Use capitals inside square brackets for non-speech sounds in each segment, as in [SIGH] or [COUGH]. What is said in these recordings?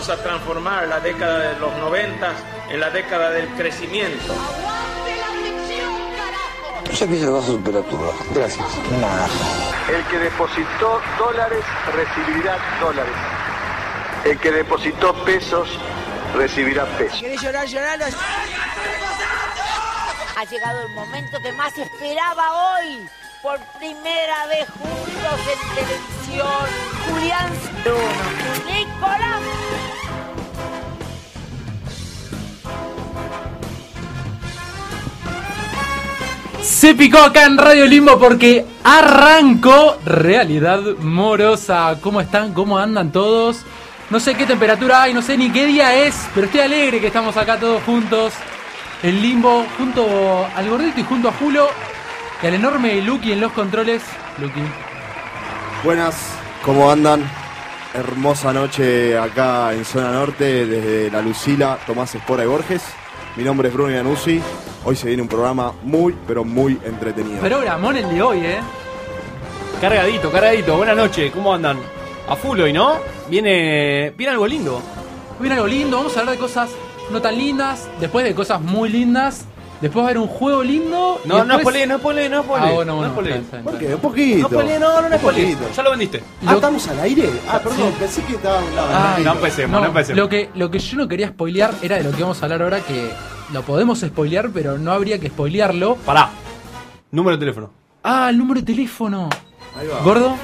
Vamos a transformar la década de los noventas en la década del crecimiento. Sé que se va a superar todo. Gracias. El que depositó dólares recibirá dólares. El que depositó pesos recibirá pesos. ¿Querés llorar, llorar? Ha llegado el momento que más esperaba hoy. Por primera vez juntos en televisión. Julián Bruno. Nicolás. Se picó acá en Radio Limbo porque arrancó Realidad Morosa. ¿Cómo están? ¿Cómo andan todos? No sé qué temperatura hay, no sé ni qué día es, pero estoy alegre que estamos acá todos juntos en Limbo, junto al gordito y junto a Julo y al enorme Lucky en los controles. Lucky. Buenas, ¿cómo andan? Hermosa noche acá en zona norte, desde La Lucila, Tomás Espora y Borges. Mi nombre es Bruno Iannuzzi. Hoy se viene un programa muy, pero muy entretenido. Programón el de hoy, ¿eh? Cargadito, cargadito. Buenas noches, ¿cómo andan? A full hoy, ¿no? Viene, viene algo lindo. Viene algo lindo, vamos a hablar de cosas no tan lindas, después de cosas muy lindas, después va a haber un juego lindo. No, no es después- no es pole, no es pole. Ah, bueno, no bueno, está bien, ¿Por qué? Un poquito. No es pole, no, no, no es poquito. Ya lo vendiste. Ah, ¿estamos al aire? Ah, perdón, pensé que estaba... Ah, no empecemos, no empecemos. Lo que, lo que yo no quería spoilear era de lo que vamos a hablar ahora, que lo podemos spoilear, pero no habría que spoilearlo. Pará. Número de teléfono. Ah, el número de teléfono. Ahí va. ¿Gordo?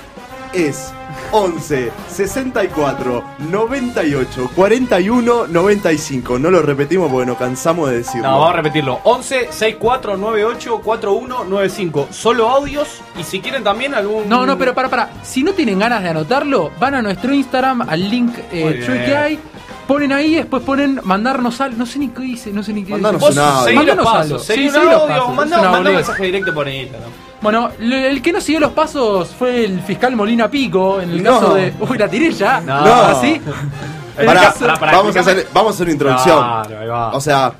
Es 11 64 98 41 95. No lo repetimos porque nos cansamos de decirlo. No, vamos a repetirlo. 11 64 98 41 95. Solo audios y si quieren también algún. No, no, pero para, para. Si no tienen ganas de anotarlo, van a nuestro Instagram, al link eh, que hay. Ponen ahí, después ponen mandarnos al. No sé ni qué dice, no sé ni qué dice. los Mándanos pasos. algo. Seguí Sí, un audio. manda un mensaje directo por Instagram. Bueno, le- el que no siguió los pasos fue el fiscal Molina Pico, en el No. caso de. Uy, la tiré ya. No. ¿Así? [LAUGHS] El Pará, caso- pará, pará, vamos, a hacer, vamos a hacer una introducción. Claro, ahí va. O sea,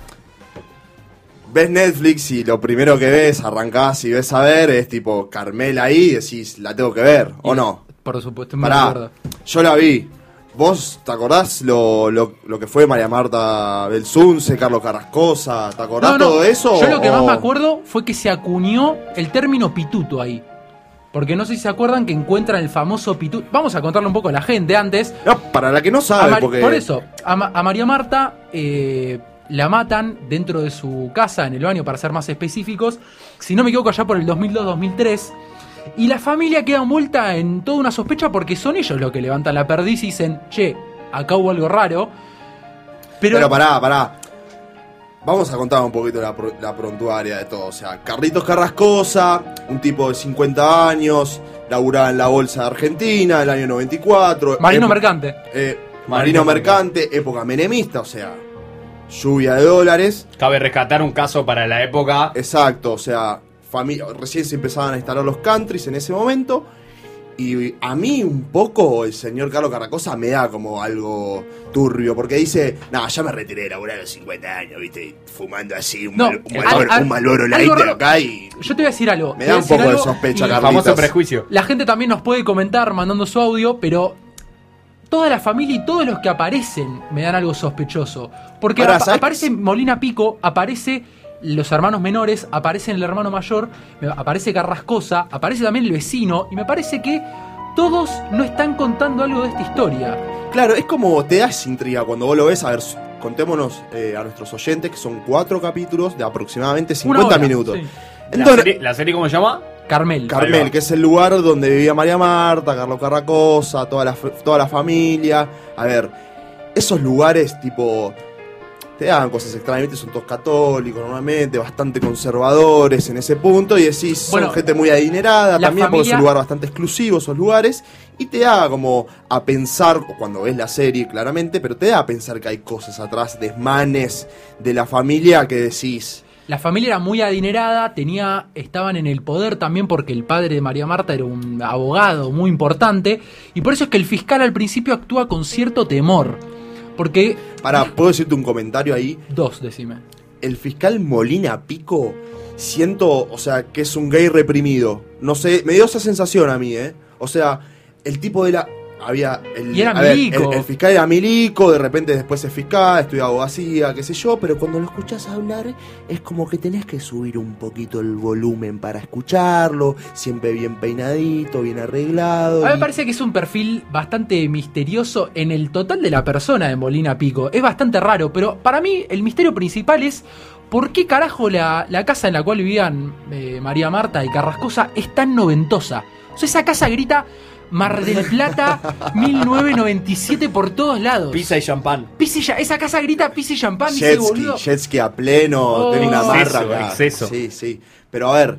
ves Netflix y lo primero que ves, arrancás y ves a ver, es tipo Carmela ahí y decís, la tengo que ver, ¿o no? Por supuesto, me acuerdo. Pará, yo la vi. ¿Vos te acordás lo, lo, lo que fue María Marta Belsunce, Carlos Carrascosa? ¿Te acordás No, no, todo eso? Yo lo que más me acuerdo fue que se acuñó el término pituto ahí. Porque no sé si se acuerdan que encuentran el famoso pituto. Vamos a contarle un poco a la gente antes. No, para la que no sabe, porque... Por eso, a, Ma- a María Marta eh, la matan dentro de su casa, en el baño, para ser más específicos. Si no me equivoco, allá por el 2002-2003. Y la familia queda envuelta en toda una sospecha porque son ellos los que levantan la perdiz y dicen, che, acá hubo algo raro. Pero, Pero, pará, pará. Vamos a contar un poquito la, pro- la prontuaria de todo. O sea, Carlitos Carrascosa, un tipo de 50 años, laburaba en la bolsa de Argentina, el año 94. Marino Epo- Mercante. eh, Marino Marino Mercante, época menemista, o sea, lluvia de dólares. Cabe rescatar un caso para la época. Exacto, o sea, recién se empezaban a instalar los countries en ese momento. Y a mí un poco el señor Carlos Carracosa me da como algo turbio, porque dice, no, ya me retiré de laburar a los 50 años, viste, fumando así un, No, mal- un, al- un Malboro algo Light raro- acá y Yo te voy a decir algo. me da un poco de sospecha, Carlitos. Famoso prejuicio. La gente también nos puede comentar mandando su audio, pero toda la familia y todos los que aparecen me dan algo sospechoso. Porque aparece Molina Pico, aparece los hermanos menores, aparece el hermano mayor, aparece Carrascosa, aparece también el vecino, y me parece que todos no están contando algo de esta historia. Claro, es como te das intriga cuando vos lo ves. A ver, contémonos eh, a nuestros oyentes que son cuatro capítulos de aproximadamente Una 50 hora, minutos. sí. La serie, ¿La serie cómo se llama? Carmel. Carmel, que es el lugar donde vivía María Marta, Carlos Carracosa, toda la, toda la familia. A ver, esos lugares tipo... Te dan cosas extrañas, ¿viste? son todos católicos normalmente, bastante conservadores en ese punto, y decís, son Bueno, gente muy adinerada también, porque es familia- un lugar bastante exclusivo esos lugares, y te da como a pensar, cuando ves la serie claramente, pero te da a pensar que hay cosas atrás, desmanes de la familia que decís, La familia era muy adinerada, tenía, estaban en el poder también porque el padre de María Marta era un abogado muy importante y por eso es que el fiscal al principio actúa con cierto temor. Porque... para, ¿puedo decirte un comentario ahí? Dos, decime. el fiscal Molina Pico, siento, o sea, que es un gay reprimido. No sé, me dio esa sensación a mí, ¿eh? O sea, el tipo de la... había el, Y era ver, milico. el, el fiscal era milico, de repente después es fiscal, estudia abogacía, qué sé yo, pero cuando lo escuchás hablar es como que tenés que subir un poquito el volumen para escucharlo, siempre bien peinadito, bien arreglado. A mí me y- parece que es un perfil bastante misterioso en el total de la persona de Molina Pico. Es bastante raro, pero para mí el misterio principal es por qué carajo la, la casa en la cual vivían eh, María Marta y Carrascosa es tan noventosa. O sea, esa casa grita Mar del Plata [LAUGHS] 1997 por todos lados. Pizza y champán. Pizza y esa casa grita pizza y champán, dice Jet ski, boludo. jet ski a pleno, Oh. tiene una marra Exceso, acá. exceso. Sí, sí. Pero a ver.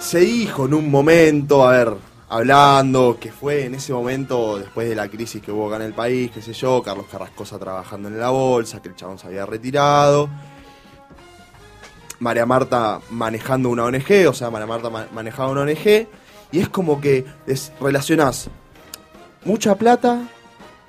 Se dijo en un momento, a ver, hablando, que fue en ese momento, después de la crisis que hubo acá en el país, qué sé yo, Carlos Carrascosa trabajando en la bolsa, que el chabón se había retirado. María Marta manejando una ONG, o sea, María Marta ma- manejaba una ONG, y es como que des- relacionás mucha plata,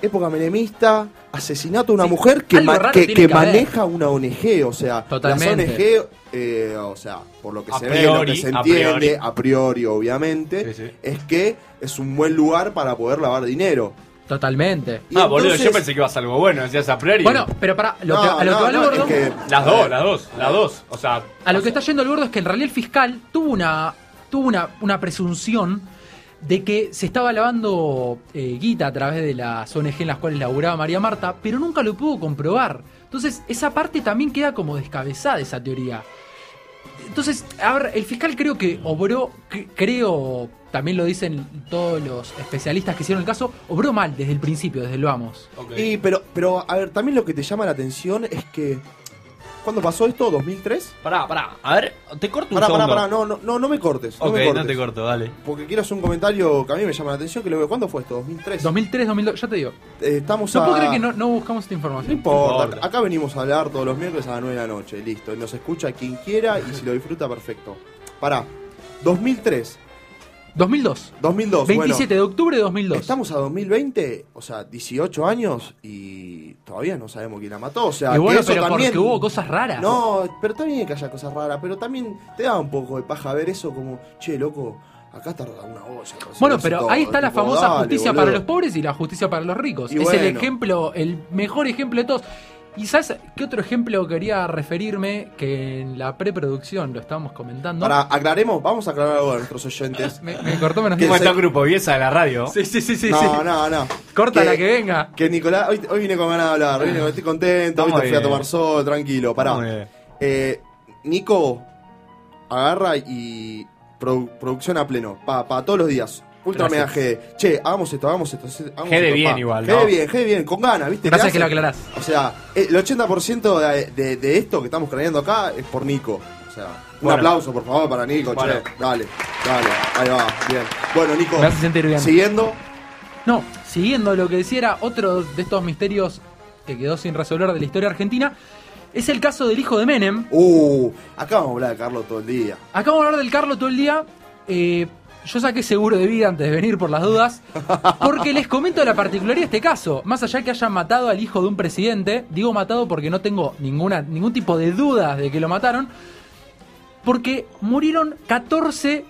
época menemista, asesinato de una Sí, mujer que, ma- que, haber. maneja una ONG, o sea, Totalmente. las ONG, eh, o sea, por lo que A se ve, lo que se a entiende, priori. a priori, obviamente, Sí, sí. es que es un buen lugar para poder lavar dinero. Totalmente. Y ah, boludo, yo entonces- pensé que ibas a algo bueno, decías a priori. Bueno, pero para lo No, que, a lo no, que va el no, gordo- es que- Las dos, las dos, las dos. O sea, A lo que está yendo el gordo es que en realidad el fiscal tuvo una, tuvo una, una presunción de que se estaba lavando eh, guita a través de las ONG en las cuales laburaba María Marta, pero nunca lo pudo comprobar. Entonces, esa parte también queda como descabezada, esa teoría. Entonces, a ver, el fiscal creo que obró, cre- creo, también lo dicen todos los especialistas que hicieron el caso, obró mal desde el principio, desde el vamos. Y, pero, pero, a ver, también lo que te llama la atención es que. ¿Cuándo pasó esto? ¿2003? Pará, pará. A ver, te corto un Pará, pará, segundo. pará, no, no, no, no me cortes. No ok, me cortes. no te corto, dale. Porque quiero hacer un comentario que a mí me llama la atención. Que lo, ¿Cuándo fue esto? ¿2003? 2003, 2002, ya te digo. Eh, estamos No a... puedo creer que no, no buscamos esta No información. importa. No importa. acá venimos a hablar todos los miércoles a las 9 de la noche, listo. Y nos escucha quien quiera y si lo disfruta, perfecto. Pará, 2003, 2002. 2002, 27 de octubre de bueno, 2002. estamos a 2020, o sea, 18 años y todavía no sabemos quién la mató. O sea, Y bueno, que eso pero también... porque hubo cosas raras. No, pero está bien que haya cosas raras, pero también te da un poco de paja ver eso como, che, loco, acá tarda una olla. en Bueno, pero todo". ahí está la famosa dale, justicia boludo. para los pobres y la justicia para los ricos. Y es el bueno. ejemplo, el mejor ejemplo de todos. ¿Y sabes qué otro ejemplo quería referirme? Que en la preproducción lo estábamos comentando. Para, aclaremos, vamos a aclarar algo a nuestros oyentes. [LAUGHS] Me, me cortó menos ¿Qué ¿Cómo se- está el grupo Viesa de la radio? Sí, sí, sí, sí. no, sí. no, no. Corta la que venga. Que Nicolás, hoy, hoy vine con ganas de hablar, hoy vine- estoy contento, hoy te fui a tomar sol, tranquilo, pará. Eh, Nico agarra y produ- producción a pleno, para pa, todos los días. Ultra mega. GD. Che, hagamos esto, hagamos esto. hagamos G de esto, bien pa. igual, G ¿no? de bien, G de bien, con ganas, ¿viste? Gracias que lo aclarás. O sea, el 80% de, de- de esto que estamos craneando acá es por Nico. O sea, un Bueno. aplauso, por favor, para Nico, che. Dale, dale, ahí va, bien. Bueno, Nico, Me hace sentir bien. siguiendo. No, siguiendo lo que decía era otro de estos misterios que quedó sin resolver de la historia argentina. Es el caso del hijo de Menem. Uh, acá vamos a hablar de Carlos todo el día. Acabo de hablar del Carlos todo el día. Eh, yo saqué seguro de vida antes de venir por las dudas. Porque les comento la particularidad de este caso. Más allá que hayan matado al hijo de un presidente, digo matado porque no tengo ninguna, ningún tipo de dudas de que lo mataron. Porque murieron 14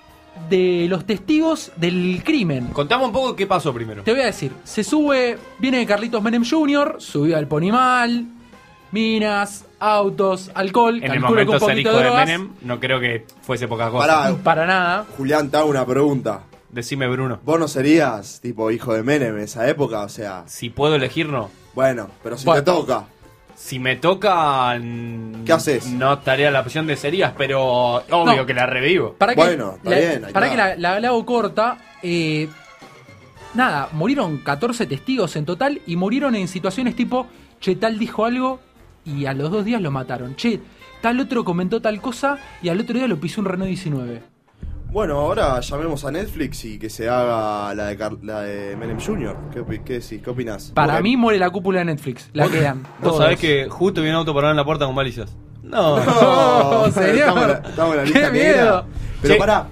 de los testigos del crimen. Contame un poco qué pasó primero. Te voy a decir, se sube, viene Carlitos Menem Jr., subió al Ponimal, minas, autos, alcohol, En el que un momento ser poquito hijo de drogas. Menem, no creo que fuese poca cosa. Pará, Para nada. Julián, te hago una pregunta. Decime, Bruno. ¿Vos no serías tipo hijo de Menem en esa época? O sea, Si puedo elegir, no. bueno, pero si Bueno. te toca. Si me toca. mm, ¿Qué haces? No estaría la opción de serías, pero obvio No. que la revivo. Para que, Bueno, está la, bien, ahí para está. que la, la, la hago corta, eh, nada, murieron 14 testigos en total y murieron en situaciones tipo, che, tal dijo algo y a los dos días lo mataron. Che, tal otro comentó tal cosa y al otro día lo pisó un Renault 19. Bueno, ahora llamemos a Netflix y que se haga la de, Car- la de Menem Jr. ¿Qué, opi- qué decís? ¿Qué opinás? Para mí muere la cúpula de Netflix, la quedan. Vos todos. sabés que justo vi un auto parado en la puerta con balizas. No. [LAUGHS] No, ¿En serio? Estamos en la, estamos en la ¡Qué lista miedo! negra. Pero Sí. pará,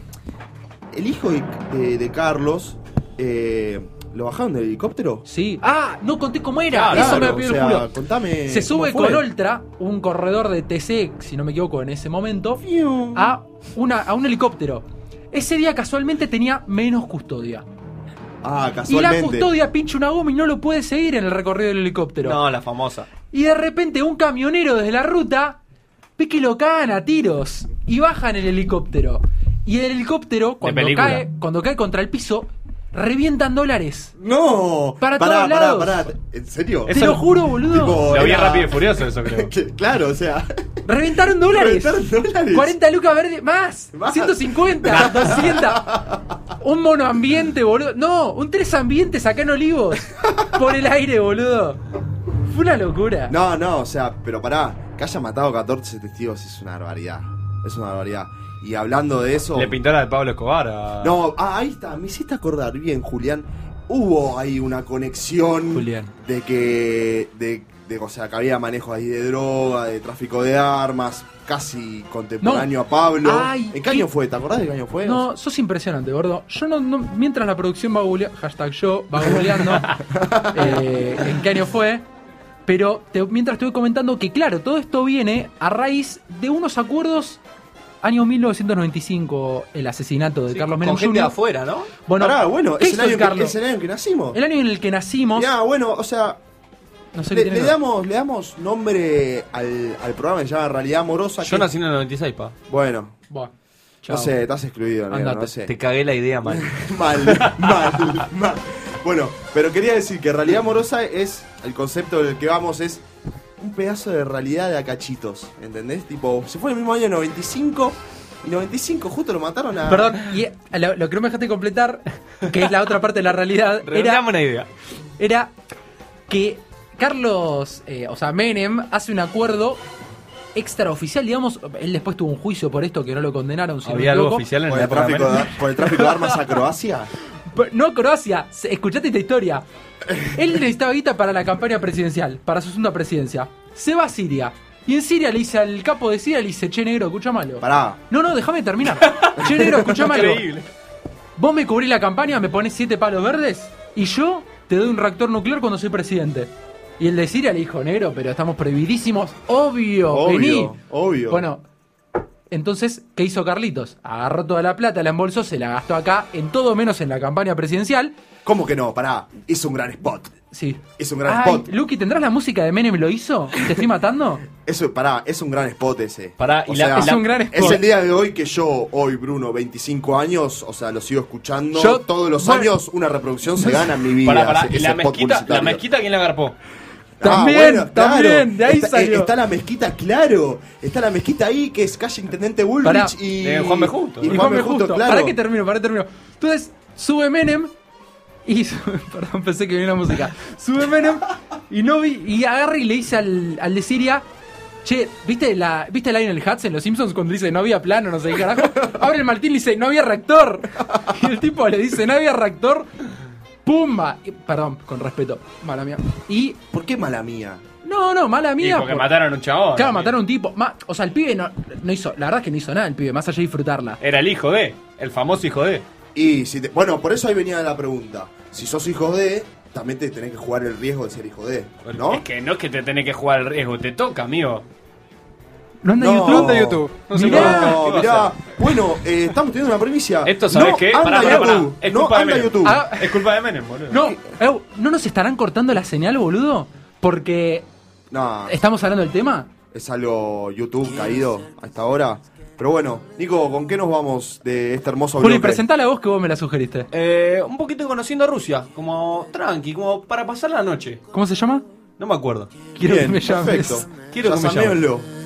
el hijo de, de- de Carlos, eh, ¿lo bajaron del helicóptero? Sí. Ah, no conté cómo era. Claro, Eso me o pidió sea, el culo. contame. Se sube con Ultra, un corredor de TC, si no me equivoco, en ese momento, Fiu. a, una, a un helicóptero. Ese día casualmente tenía menos custodia. Ah, Y la casualmente. custodia pincha una goma y no lo puede seguir en el recorrido del helicóptero. No, la famosa. Y de repente un camionero desde la ruta ve que lo cagan a tiros y bajan el helicóptero. Y el helicóptero, cuando cae, cuando cae contra el piso, revientan dólares. No. Para pará, todos pará, lados. pará. ¿En serio? Te lo juro, boludo. Tipo, Lo vi era- rápido y furioso eso, creo. [LAUGHS] Claro, o sea. Reventaron dólares. Reventaron dólares. 40 lucas verdes. Más. Más. 150. 200. [LAUGHS] Un mono ambiente, boludo. No, un tres ambientes acá en Olivos. Por el aire, boludo. Fue una locura. No, no, o sea, pero pará. Que haya matado 14 testigos es una barbaridad. Es una barbaridad. Y hablando de eso. Le pintó la de Pablo Escobar a... No, ah, ahí está, me hiciste acordar bien, Julián. Hubo ahí una conexión Julián. de que, de, de, o sea, que había manejo ahí de droga, de tráfico de armas, casi contemporáneo No. a Pablo. Ay, ¿En qué año fue? ¿Te acordás de qué año fue? No, sos impresionante, gordo. Yo no, no- mientras la producción va googleando, hashtag yo, va googleando [LAUGHS] eh, en qué año fue. Pero te- mientras te voy comentando que, claro, todo esto viene a raíz de unos acuerdos. Año 1995, el asesinato de Sí, Carlos con Menem Jr. afuera, ¿no? Bueno, Pará, bueno, ¿qué es el, año que, es el año que nacimos. El año en el que nacimos. Ya, bueno, o sea, no sé qué le, le damos, le damos nombre al, al programa que se llama Realidad Amorosa. Yo que- nací en el 96, pa. Bueno, Buah, no sé, estás excluido, negro, no sé. Te cagué la idea, man. [LAUGHS] Mal, mal, mal. Bueno, pero quería decir que realidad amorosa es, el concepto del que vamos es un pedazo de realidad de acachitos, ¿entendés? Tipo, se fue el mismo año 95 y 95 justo lo mataron a... Perdón, y eh, lo, lo que no me dejaste completar, [LAUGHS] que es la otra parte de la realidad, [LAUGHS] era, una idea. era que Carlos, eh, o sea, Menem hace un acuerdo extraoficial, digamos. Él después tuvo un juicio por esto que no lo condenaron. Si no ¿Había me algo oficial en por, el tráfico de, por el tráfico de armas a Croacia. [LAUGHS] No, Croacia, escuchate esta historia. Él necesitaba guita para la campaña presidencial, para su segunda presidencia. Se va a Siria. Y en Siria le dice al capo de Siria, le dice, che negro, escucha malo. Pará, No, no, déjame terminar. Che negro, escucha [LAUGHS] malo. Increíble. Vos me cubrís la campaña, me pones siete palos verdes y yo te doy un reactor nuclear cuando soy presidente. Y el de Siria le dijo, negro, pero estamos prohibidísimos. Obvio, obvio, vení. obvio. Bueno, entonces, ¿qué hizo Carlitos? Agarró toda la plata, la embolsó, se la gastó acá, en todo menos en la campaña presidencial. ¿cómo que no? Pará, hizo un gran spot. Sí. Es un gran Ay, spot. Lucky, ¿tendrás la música de Menem lo hizo? ¿Te estoy matando? [LAUGHS] Eso, pará, es un gran spot ese. Pará, y la- sea, Es un gran spot. Es el día de hoy que yo, hoy Bruno, 25 años, o sea, lo sigo escuchando. Yo- todos los bueno. años una reproducción se [LAUGHS] gana en mi vida. Pará, pará. ese- ¿Y la ese mezquita, la mezquita quién la agarpó? También, también, de ahí está, salió. Está la mezquita, claro. Está la mezquita ahí, que es calle Intendente Bullrich Pará. y... Juan B. Justo. Y Y Juan B. Justo, Justo. claro. Para que termino, para que termino. Entonces, sube Menem y. [LAUGHS] Perdón, pensé que venía la música. Sube Menem y no vi. Y agarra y le dice al, al de Siria. Che, ¿viste, la, ¿viste Lionel Hutz en Los Simpsons cuando dice no había plano, no sé qué carajo? Abre el Martín y dice no había reactor. [LAUGHS] Y el tipo le dice no había reactor. ¡Pumba! Y- perdón, con respeto, mala mía. Y. ¿Por qué mala mía? No, no, mala Y mía. porque por- mataron a un chabón. Claro, mataron a un tipo. Ma- o sea, el pibe no, no hizo. La verdad es que no hizo nada el pibe, más allá de disfrutarla. Era el hijo de, el famoso hijo de. Y si te- bueno, por eso ahí venía la pregunta. Si sos hijo de, también te tenés que jugar el riesgo de ser hijo de, ¿no? Es que no es que te tenés que jugar el riesgo, te toca, amigo. No anda YouTube. No anda en YouTube. No Mirá. ¿Qué mirá. Bueno, eh, estamos teniendo una primicia. Esto, ¿sabes no qué? Anda Pará, pará, pará. YouTube. Es no culpa de anda Menem. YouTube. Ah, Es culpa de Menem, boludo. No, eh, ¿no nos estarán cortando la señal, boludo? Porque No, estamos hablando del tema. es algo YouTube caído a esta hora. Pero bueno, Nico, ¿con qué nos vamos de este hermoso Juli, bloque? presentá la voz que vos me la sugeriste. Eh, un poquito conociendo a Rusia, como tranqui, como para pasar la noche. ¿Cómo se llama? No me acuerdo. Quiero Bien, que me llames. Perfecto. Quiero que me. No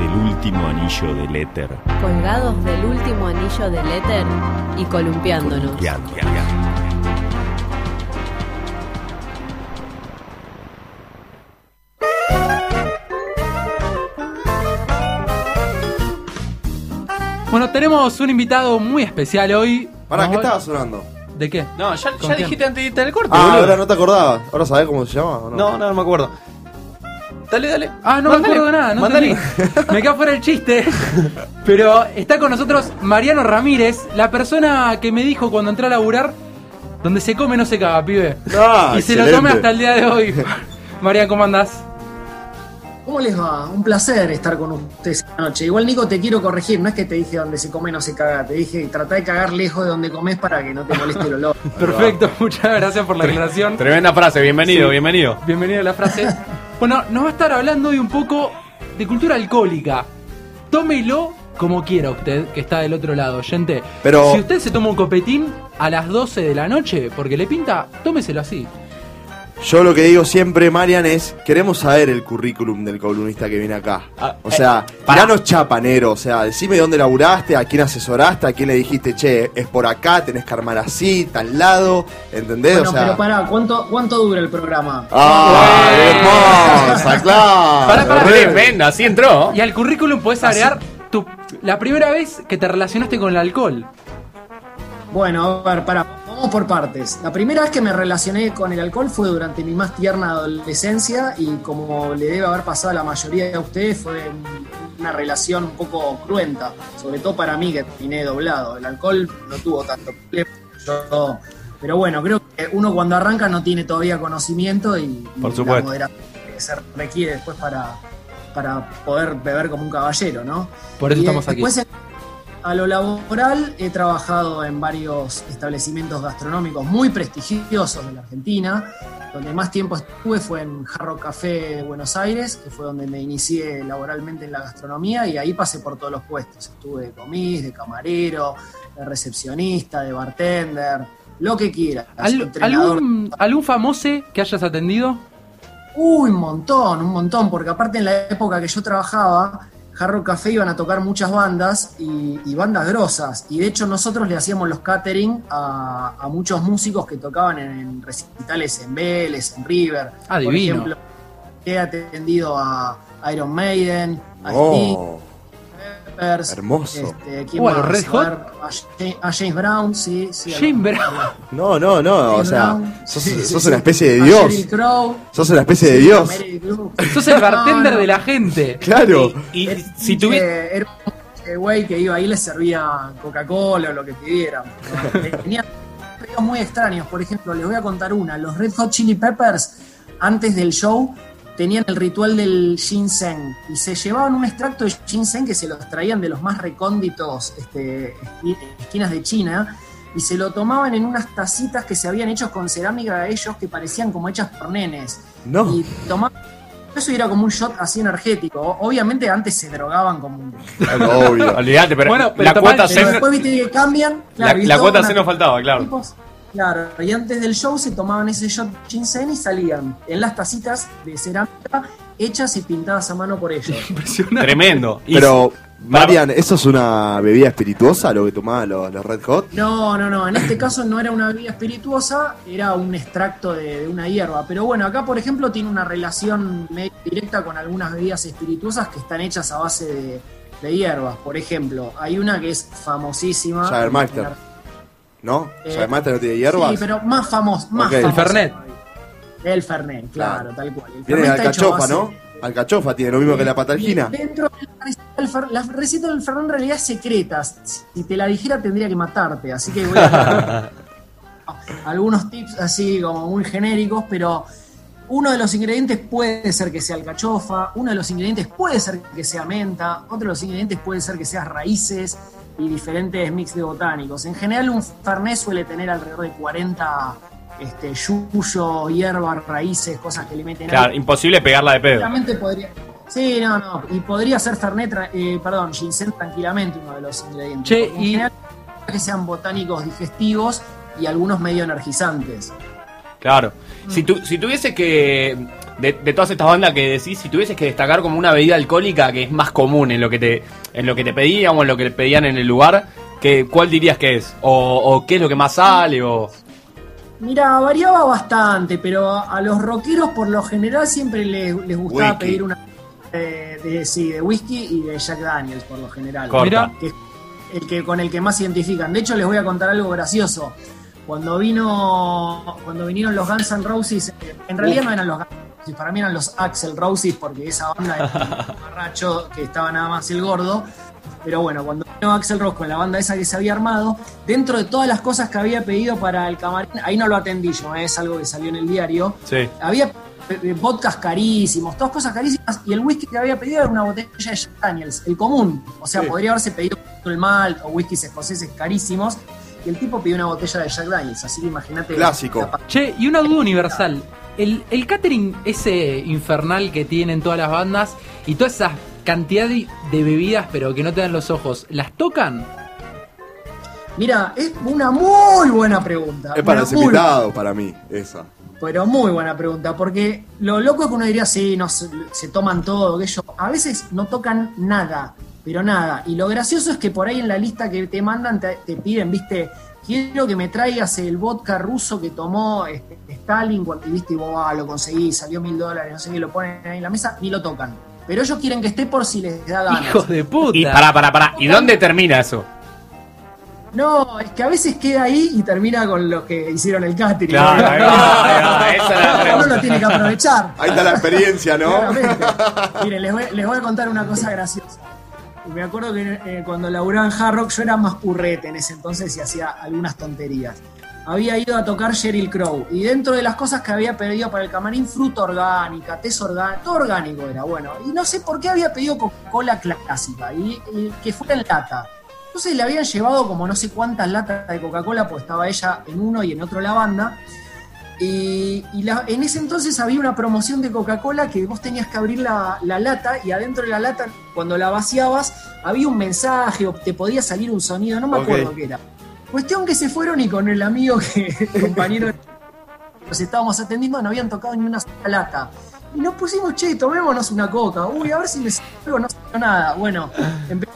del último anillo del éter. Colgados del último anillo del éter y columpiándonos. Ya. Bueno, tenemos un invitado muy especial hoy. ¿Para qué estaba sonando? ¿De qué? No, ya, dijiste antes de irte al corte, Ah, boludo. ahora no te acordabas. ¿Ahora sabés cómo se llama o no? No, no, no me acuerdo. Dale, dale. Ah, no Mándale, me acuerdo de nada, no mándale. Me queda fuera el chiste. [LAUGHS] Pero está con nosotros Mariano Ramírez, la persona que me dijo cuando entré a laburar, donde se come no se caga, pibe. Ah, y se lo tome hasta el día de hoy. [LAUGHS] Mariano, ¿cómo andás? ¿Cómo les va? Un placer estar con ustedes esta noche. Igual, Nico, te quiero corregir. No es que te dije donde se come no se caga. Te dije trata de cagar lejos de donde comes para que no te moleste el olor. [LAUGHS] Perfecto, muchas gracias por la aclaración. Tremenda frase, bienvenido, Sí. bienvenido. Bienvenido a la frase. [LAUGHS] Bueno, nos va a estar hablando hoy un poco de cultura alcohólica. Tómelo como quiera usted, que está del otro lado, oyente. Pero- Si usted se toma un copetín a las 12 de la noche, porque le pinta, tómeselo así. Yo lo que digo siempre, Marian, es queremos saber el currículum del columnista que viene acá. Ah, O sea, eh, pará. tiranos chapanero, o sea, decime dónde laburaste, a quién asesoraste, a quién le dijiste, che, es por acá, tenés que armar así, tal lado, ¿entendés? Bueno, o sea, pero pará, ¿cuánto, ¿cuánto dura el programa? ¡Ah, hermosa, [LAUGHS] claro! Pará, pará. Tremenda, así entró. Y al currículum podés agregar tu, la primera vez que te relacionaste con el alcohol. Bueno, a ver, pará, vamos por partes. La primera vez que me relacioné con el alcohol fue durante mi más tierna adolescencia y como le debe haber pasado a la mayoría de ustedes, fue un- una relación un poco cruenta, sobre todo para mí que terminé doblado. El alcohol no tuvo tanto problema. Pero bueno, creo que uno cuando arranca no tiene todavía conocimiento y, Por la moderación que se requiere después para, para poder beber como un caballero, ¿no? Por eso Y, estamos eh, aquí. en- a lo laboral he trabajado en varios establecimientos gastronómicos muy prestigiosos de la Argentina. Donde más tiempo estuve fue en Jarro Café de Buenos Aires, que fue donde me inicié laboralmente en la gastronomía y ahí pasé por todos los puestos. Estuve de comis, de camarero, de recepcionista, de bartender, lo que quieras. ¿Al- algún, ¿Algún famoso que hayas atendido? Uy, un montón, un montón, porque aparte en la época que yo trabajaba, Jarro Café iban a tocar muchas bandas y, y bandas grosas. Y de hecho nosotros le hacíamos los catering a, a muchos músicos que tocaban en, en recitales en Vélez, en River. Ah, Por divino. ejemplo, he atendido a Iron Maiden, a Oh, Peppers, hermoso. este, ¿quién Uh, a los? Red Hot. a Ja- a James Brown, sí, sí. James Brown. No, no, no, o sea, sos, Sí, sí, sos sí. una especie de dios. Crow. Sos una especie de Sí, dios. Sos el bartender No, no. de la gente. Claro. Y Era si che- Era un güey que iba ahí le servía Coca-Cola o lo que pidieran. ¿no? [LAUGHS] Tenían pedidos muy extraños. Por ejemplo, les voy a contar una. Los Red Hot Chili Peppers, antes del show, tenían el ritual del ginseng y se llevaban un extracto de ginseng que se los traían de los más recónditos este, esqui- esquinas de China y se lo tomaban en unas tacitas que se habían hecho con cerámica de ellos que parecían como hechas por nenes. No. Y tomaban eso era como un shot así energético. Obviamente antes se drogaban como un... Obvio. Olvídate, pero, Bueno, pero la cuota Pero zen. después viste que cambian. La, claro, cuota zen nos faltaba, claro. tipos- Claro, y antes del show se tomaban ese shot ginseng y salían en las tacitas de cerámica hechas y pintadas a mano por ellos. [LAUGHS] Impresionante. Tremendo. Pero, Marian, ¿eso es una bebida espirituosa lo que tomaban los, los Red Hot? No, no, no. En este caso no era una bebida espirituosa, era un extracto de, de una hierba. Pero bueno, acá por ejemplo tiene una relación medio directa con algunas bebidas espirituosas que están hechas a base de, de hierbas. Por ejemplo, hay una que es famosísima. Jagermeister. ¿No? Eh, ¿Jagermeister no tiene hierbas? Sí, pero más famoso. Más Ok. El famoso Fernet. todavía. El Fernet, claro, Claro. tal cual. El Tiene Fernet alcachofa, ¿no? Alcachofa tiene lo mismo que la patalgina. Dentro de la receta del Fer- la receta del Fernet en realidad es secreta. Si te la dijera tendría que matarte, así que voy a [LAUGHS] [LAUGHS] algunos tips así como muy genéricos, pero uno de los ingredientes puede ser que sea alcachofa, uno de los ingredientes puede ser que sea menta, otro de los ingredientes puede ser que sea raíces y diferentes mix de botánicos. En general un Fernet suele tener alrededor de 40 este, yuyo, hierbas, raíces, cosas que le meten ahí. Claro, imposible pegarla de pedo. Podría. Sí, no, no. Y podría ser Fernet, eh, perdón, ginseng tranquilamente uno de los ingredientes. Che, en y- general, que sean botánicos digestivos y algunos medio energizantes. Claro. Si, tu, si tuviese que. De, de todas estas bandas que decís, si tuvieses que destacar como una bebida alcohólica que es más común en lo que te, en lo que te pedían o en lo que te pedían en el lugar, que, ¿cuál dirías que es? O, o qué es lo que más sale? O... Mira, variaba bastante, pero a, a los rockeros por lo general siempre les, les gustaba Whisky. pedir una de, de- sí, de whisky y de Jack Daniels por lo general. Corta. Mira. que es el que con el que más se identifican. De hecho, les voy a contar algo gracioso. Cuando vino, cuando vinieron los Guns N' Roses, en realidad no eran los Guns Roses, para mí eran los Axel Roses, porque esa banda era un [LAUGHS] barracho que estaba nada más el gordo. Pero bueno, cuando vino Axel Rose con la banda esa que se había armado, dentro de todas las cosas que había pedido para el camarín, ahí no lo atendí yo, eh, es algo que salió en el diario. Sí. Había vodkas carísimos, todas cosas carísimas, y el whisky que había pedido era una botella de Jack Daniels, el común. O sea, Sí. podría haberse pedido el malt o whiskies escoceses carísimos, y el tipo pidió una botella de Jack Daniels, así que imagínate. Clásico. Che, y una duda universal. El, el catering ese infernal que tienen todas las bandas y toda esa cantidad de, de bebidas pero que no te dan los ojos, ¿las tocan? Mira, es una muy buena pregunta. Es para una ese muy- invitado, para mí, esa. Pero muy buena pregunta, porque lo loco es que uno diría, sí, no, se, se toman todo, que yo. A veces no tocan nada, pero nada. Y lo gracioso es que por ahí en la lista que te mandan te, te piden, viste, quiero que me traigas el vodka ruso que tomó este, Stalin, cuando viste, y vos ah, lo conseguí, salió mil dólares, no sé qué, lo ponen ahí en la mesa, ni lo tocan. Pero ellos quieren que esté por si les da ganas. Hijos de puta. Y pará, pará, pará. ¿Y dónde termina eso? No, es que a veces queda ahí y termina con lo que hicieron el catering. Claro, va, ahí va, esa la Uno lo tiene que aprovechar. Ahí está la experiencia, ¿no? [LAUGHS] Miren, les voy, les voy a contar una cosa graciosa. Me acuerdo que eh, cuando laburaba en Hard Rock yo era más purrete en ese entonces y hacía algunas tonterías. Había ido a tocar Sheryl Crow y dentro de las cosas que había pedido para el camarín, fruta orgánica, tés orgánico, todo orgánico era, bueno. Y no sé por qué había pedido Coca-Cola clásica y, que fuera en lata. Entonces le habían llevado como no sé cuántas latas de Coca-Cola, pues estaba ella en uno y en otro la banda. Y, y la- en ese entonces había una promoción de Coca-Cola que vos tenías que abrir la, la lata y adentro de la lata, cuando la vaciabas, había un mensaje o te podía salir un sonido, no me acuerdo qué era. Cuestión que se fueron y con el amigo que [LAUGHS] compañero que nos estábamos atendiendo no habían tocado ni una sola lata. Y nos pusimos, che, tomémonos una coca. Uy, a ver si me salgo, no salió nada. Bueno, empezamos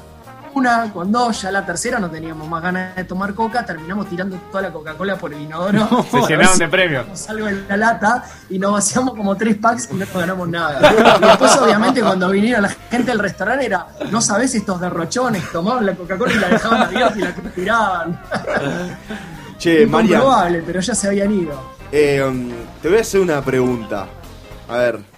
una, con dos, ya la tercera no teníamos más ganas de tomar coca, terminamos tirando toda la Coca-Cola por el inodoro. Se llenaron de premios. Nos salgo en la lata y nos vaciamos como tres packs y no ganamos nada. Y [LAUGHS] después, obviamente, cuando vinieron la gente del restaurante era, no sabés estos derrochones, tomaban la Coca-Cola y la dejaban abierta y la tiraban. [LAUGHS] Che, María, Incomprobable, pero ya se habían ido. eh, um, te voy a hacer una pregunta. A ver.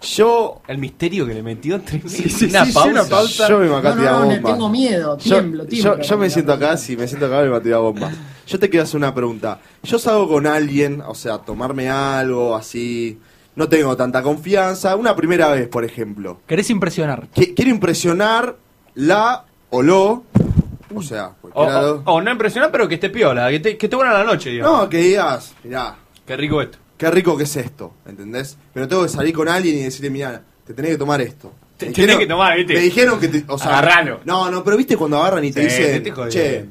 Yo. El misterio que le metió entre Sí, sí, sí, sí, una pausa. Yo me No, acá no, no, bomba. tengo miedo, Yo- tiemblo, tiemblo. Yo, yo me siento acá, si me siento acá me va a tirar bomba. Yo te quiero hacer una pregunta. Yo salgo con alguien, o sea, tomarme algo así. No tengo tanta confianza. Una primera vez, por ejemplo. ¿Querés impresionar? Quiero impresionar la o lo. O sea, O, o- o no impresionar, pero que esté piola, que te, que esté buena la noche, digamos. No, que digas, mirá, Qué rico esto. Qué rico que es esto, ¿entendés? Pero tengo que salir con alguien y decirle, mirá, te tenés que tomar esto. Te Me tenés dijeron- que tomar, ¿viste? Me dijeron que te, o sea, Agarralo. No, no, pero viste cuando agarran y te Sí, dicen, te che,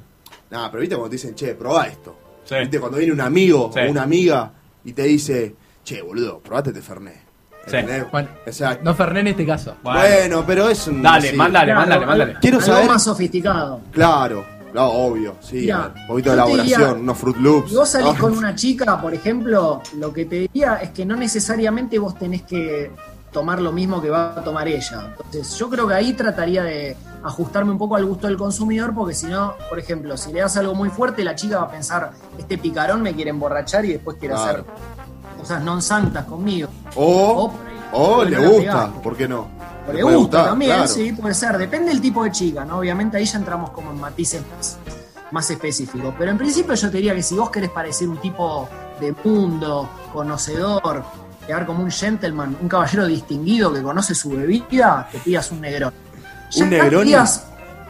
nah, pero viste cuando te dicen, che, probá esto. Sí. Viste cuando viene un amigo Sí. o una amiga y te dice, che, boludo, probate este Fernet. Bueno, O sea, no Ferné en este caso. bueno, pero es un. Dale, sí. mándale, Claro, mándale, mándale. Quiero algo saber- más sofisticado. Claro, no, obvio, sí. Mirá, un poquito de elaboración, diría, unos Fruit Loops. Si vos salís ¿no? con una chica, por ejemplo, lo que te diría es que no necesariamente vos tenés que tomar lo mismo que va a tomar ella. Entonces, yo creo que ahí trataría de ajustarme un poco al gusto del consumidor, porque si no, por ejemplo, si le das algo muy fuerte, la chica va a pensar, este picarón me quiere emborrachar y después quiere Claro. hacer cosas non santas conmigo. O, o puede le gusta. ¿por qué no? O le gusta también, claro. sí, puede ser. Depende del tipo de chica, ¿no? Obviamente ahí ya entramos como en matices más, más específicos. Pero en principio yo te diría que si vos querés parecer un tipo de mundo, conocedor, quedar como un gentleman, un caballero distinguido que conoce su bebida, te pidas un negrón. ¿Un pidas-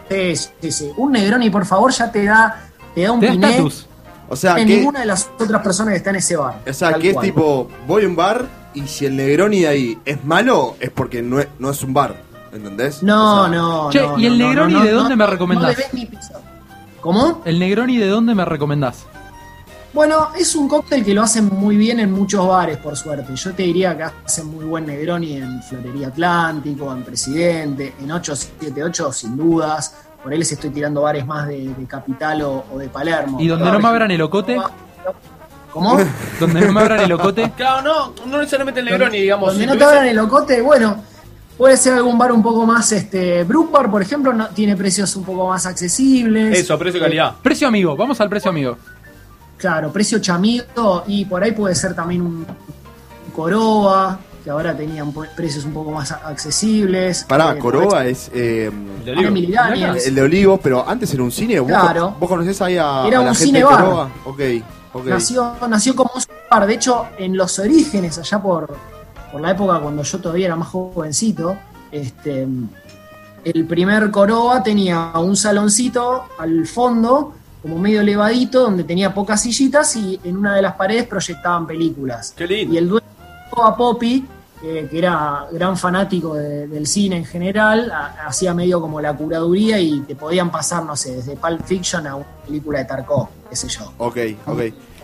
Sí, sí, sí. Un negroni, por favor, ya te da, te da un estatus. O sea, que, ninguna de las otras personas que está en ese bar. o sea, que es tipo, voy a un bar y si el Negroni de ahí es malo, es porque no es, no es un bar, ¿entendés? No, O sea, no, Che, no, ¿y el no, Negroni no, de no, dónde me recomendás? ni pisar. ¿Cómo? ¿El Negroni de dónde me recomendás? Bueno, es un cóctel que lo hacen muy bien en muchos bares, por suerte. Yo te diría que hacen muy buen Negroni en Florería Atlántico, en Presidente, en 878 sin dudas. Por ahí les estoy tirando bares más de, de Capital o, o de Palermo. ¿Y donde no me abran el ocote? ¿Cómo? [LAUGHS] ¿Donde no me abran el ocote? Claro, no, no necesariamente el Negroni, digamos. Donde si no te abran el ocote, bueno, puede ser algún bar un poco más, este, Brook Bar, por ejemplo, no, tiene precios un poco más accesibles. Eso, precio y calidad. Precio amigo, vamos al precio amigo. Claro, precio chamito y por ahí puede ser también un, un Coroa, que ahora tenían precios un poco más accesibles. Pará, Eh, Coroa es eh, De ahí- Emily Daniels. el de Olivos, pero antes era un cine. ¿Vos, Claro. ¿Vos conocés ahí a, Era a la un gente cine de bar. Coroa? Ok, Nació, nació como un bar. De hecho, en los orígenes, allá por, por la época cuando yo todavía era más jovencito, este, el primer Coroa tenía un saloncito al fondo, como medio elevadito, donde tenía pocas sillitas y en una de las paredes proyectaban películas. Qué lindo. Y el dueño a Poppy, eh, que era gran fanático de- del cine en general, ha- hacía medio como la curaduría y te podían pasar, no sé, desde Pulp Fiction a una película de Tarkov, qué sé yo. Ok, ok.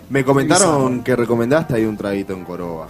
Me comentaron que recomendaste ahí un traguito en Coroba.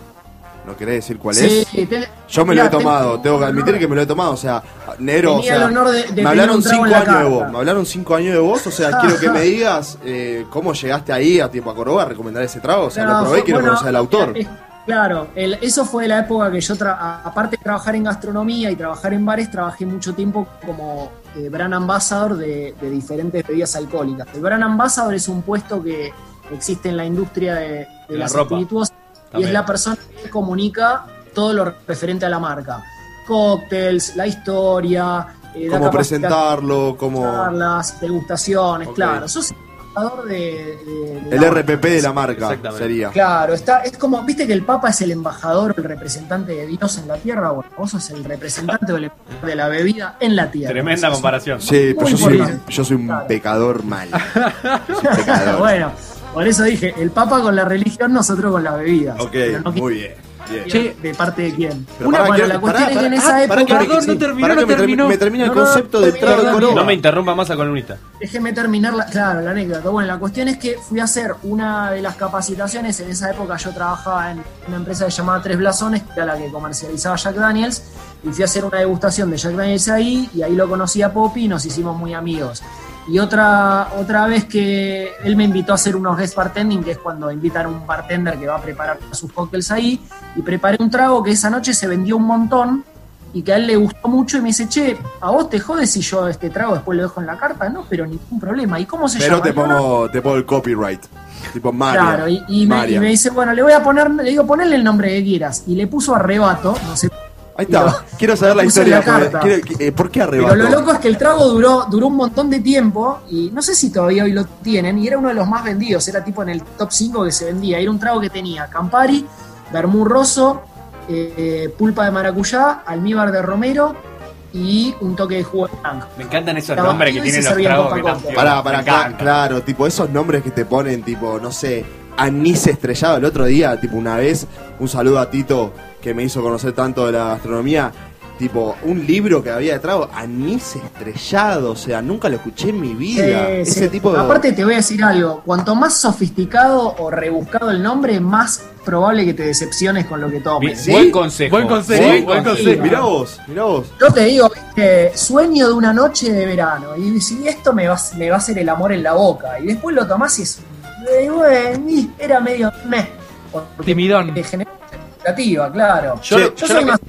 ¿No querés decir cuál Sí, es? te- Yo me mirá, lo he tomado, tengo que admitir que me lo he tomado, o sea, negro, o sea, honor de- de me hablaron cinco años de vos, me hablaron cinco años de vos, o sea, quiero que me [LAUGHS] digas eh, cómo llegaste ahí a tiempo a Coroba a recomendar ese trago, o sea, No, lo probé y quiero bueno, conocer al autor. eh, Claro, el- eso fue la época que yo, tra- aparte de trabajar en gastronomía y trabajar en bares, trabajé mucho tiempo como eh, brand ambassador de, de diferentes bebidas alcohólicas. El brand ambassador es un puesto que existe en la industria de, de La las espirituosas y También. es la persona que comunica todo lo referente a la marca. Cócteles, la historia, eh, Cómo presentarlo, cómo... charlas, degustaciones, Ok. claro. Sos embajador de, de- de El la RPP de la marca sería. Claro, está, es como, viste que el Papa es el embajador, el representante de Dios en la tierra, bueno, vos sos el representante o el embajador de la bebida en la tierra. Tremenda comparación. Sí, pero yo soy, yo soy un pecador mal. Yo soy un [LAUGHS] pecador. bueno, por eso dije, el Papa con la religión, nosotros con las bebidas. Ok, no muy bien. Bien. ¿De parte de quién? Pero Una, pará, bueno, la cuestión pará, es que en pará, esa pará, época... me- Perdón, no terminó, pará no me termi- terminó. Me termina el No, no, concepto del termina, trago de. Coroba. No me interrumpa más a columnista. Déjeme terminar, la, claro, la anécdota. Bueno, la cuestión es que fui a hacer una de las capacitaciones. En esa época yo trabajaba en una empresa llamada Tres Blasones, que era la que comercializaba Jack Daniels. Y fui a hacer una degustación de Jack Daniels ahí. Y ahí lo conocí a Poppy y nos hicimos muy amigos. Y otra, otra vez que él me invitó a hacer unos guest bartending, que es cuando invitan a un bartender que va a preparar sus cócteles ahí. Y preparé un trago que esa noche se vendió un montón y que a él le gustó mucho y me dice, che, ¿a vos te jodes si yo este trago después lo dejo en la carta? No, pero ningún problema. ¿Y cómo se Pero llama? te Digo, "No". pongo, te pongo el copyright. Tipo Mario. Claro, y, y me, y me dice, bueno, le voy a poner, le digo, ponle el nombre que quieras. Y le puso arrebato, no sé. Ahí está. Quiero saber la historia. la porque carta. quiero- eh, ¿Por qué arrebato? Pero lo loco es que el trago duró, duró un montón de tiempo y no sé si todavía hoy lo tienen. Y era uno de los más vendidos, era tipo en el top 5 que se vendía. Era un trago que tenía Campari, Vermú Rosso, eh, pulpa de maracuyá, almíbar de romero y un toque de jugo de naranja. Me encantan esos nombres que tienen los tragos que encanta. cla- claro, tipo esos nombres que te ponen, tipo, no sé, anís estrellado. El otro día, tipo, una vez, un saludo a Tito que me hizo conocer tanto de la gastronomía. Tipo, un libro que había de trago, anís estrellado, o sea, nunca lo escuché en mi vida. Sí, Ese sí. tipo de. Aparte te voy a decir algo, cuanto más sofisticado o rebuscado el nombre, más probable que te decepciones con lo que tomes. ¿Sí? Buen consejo. Buen consejo, Sí, buen sí. consejo. Mirá vos, mirá vos. Yo te digo, viste, sueño de una noche de verano y si esto me va, me va a hacer el amor en la boca y después lo tomás y es, eh, bueno, y era medio meh, Timidón. genera expectativa, claro. Yo- Yo, yo soy más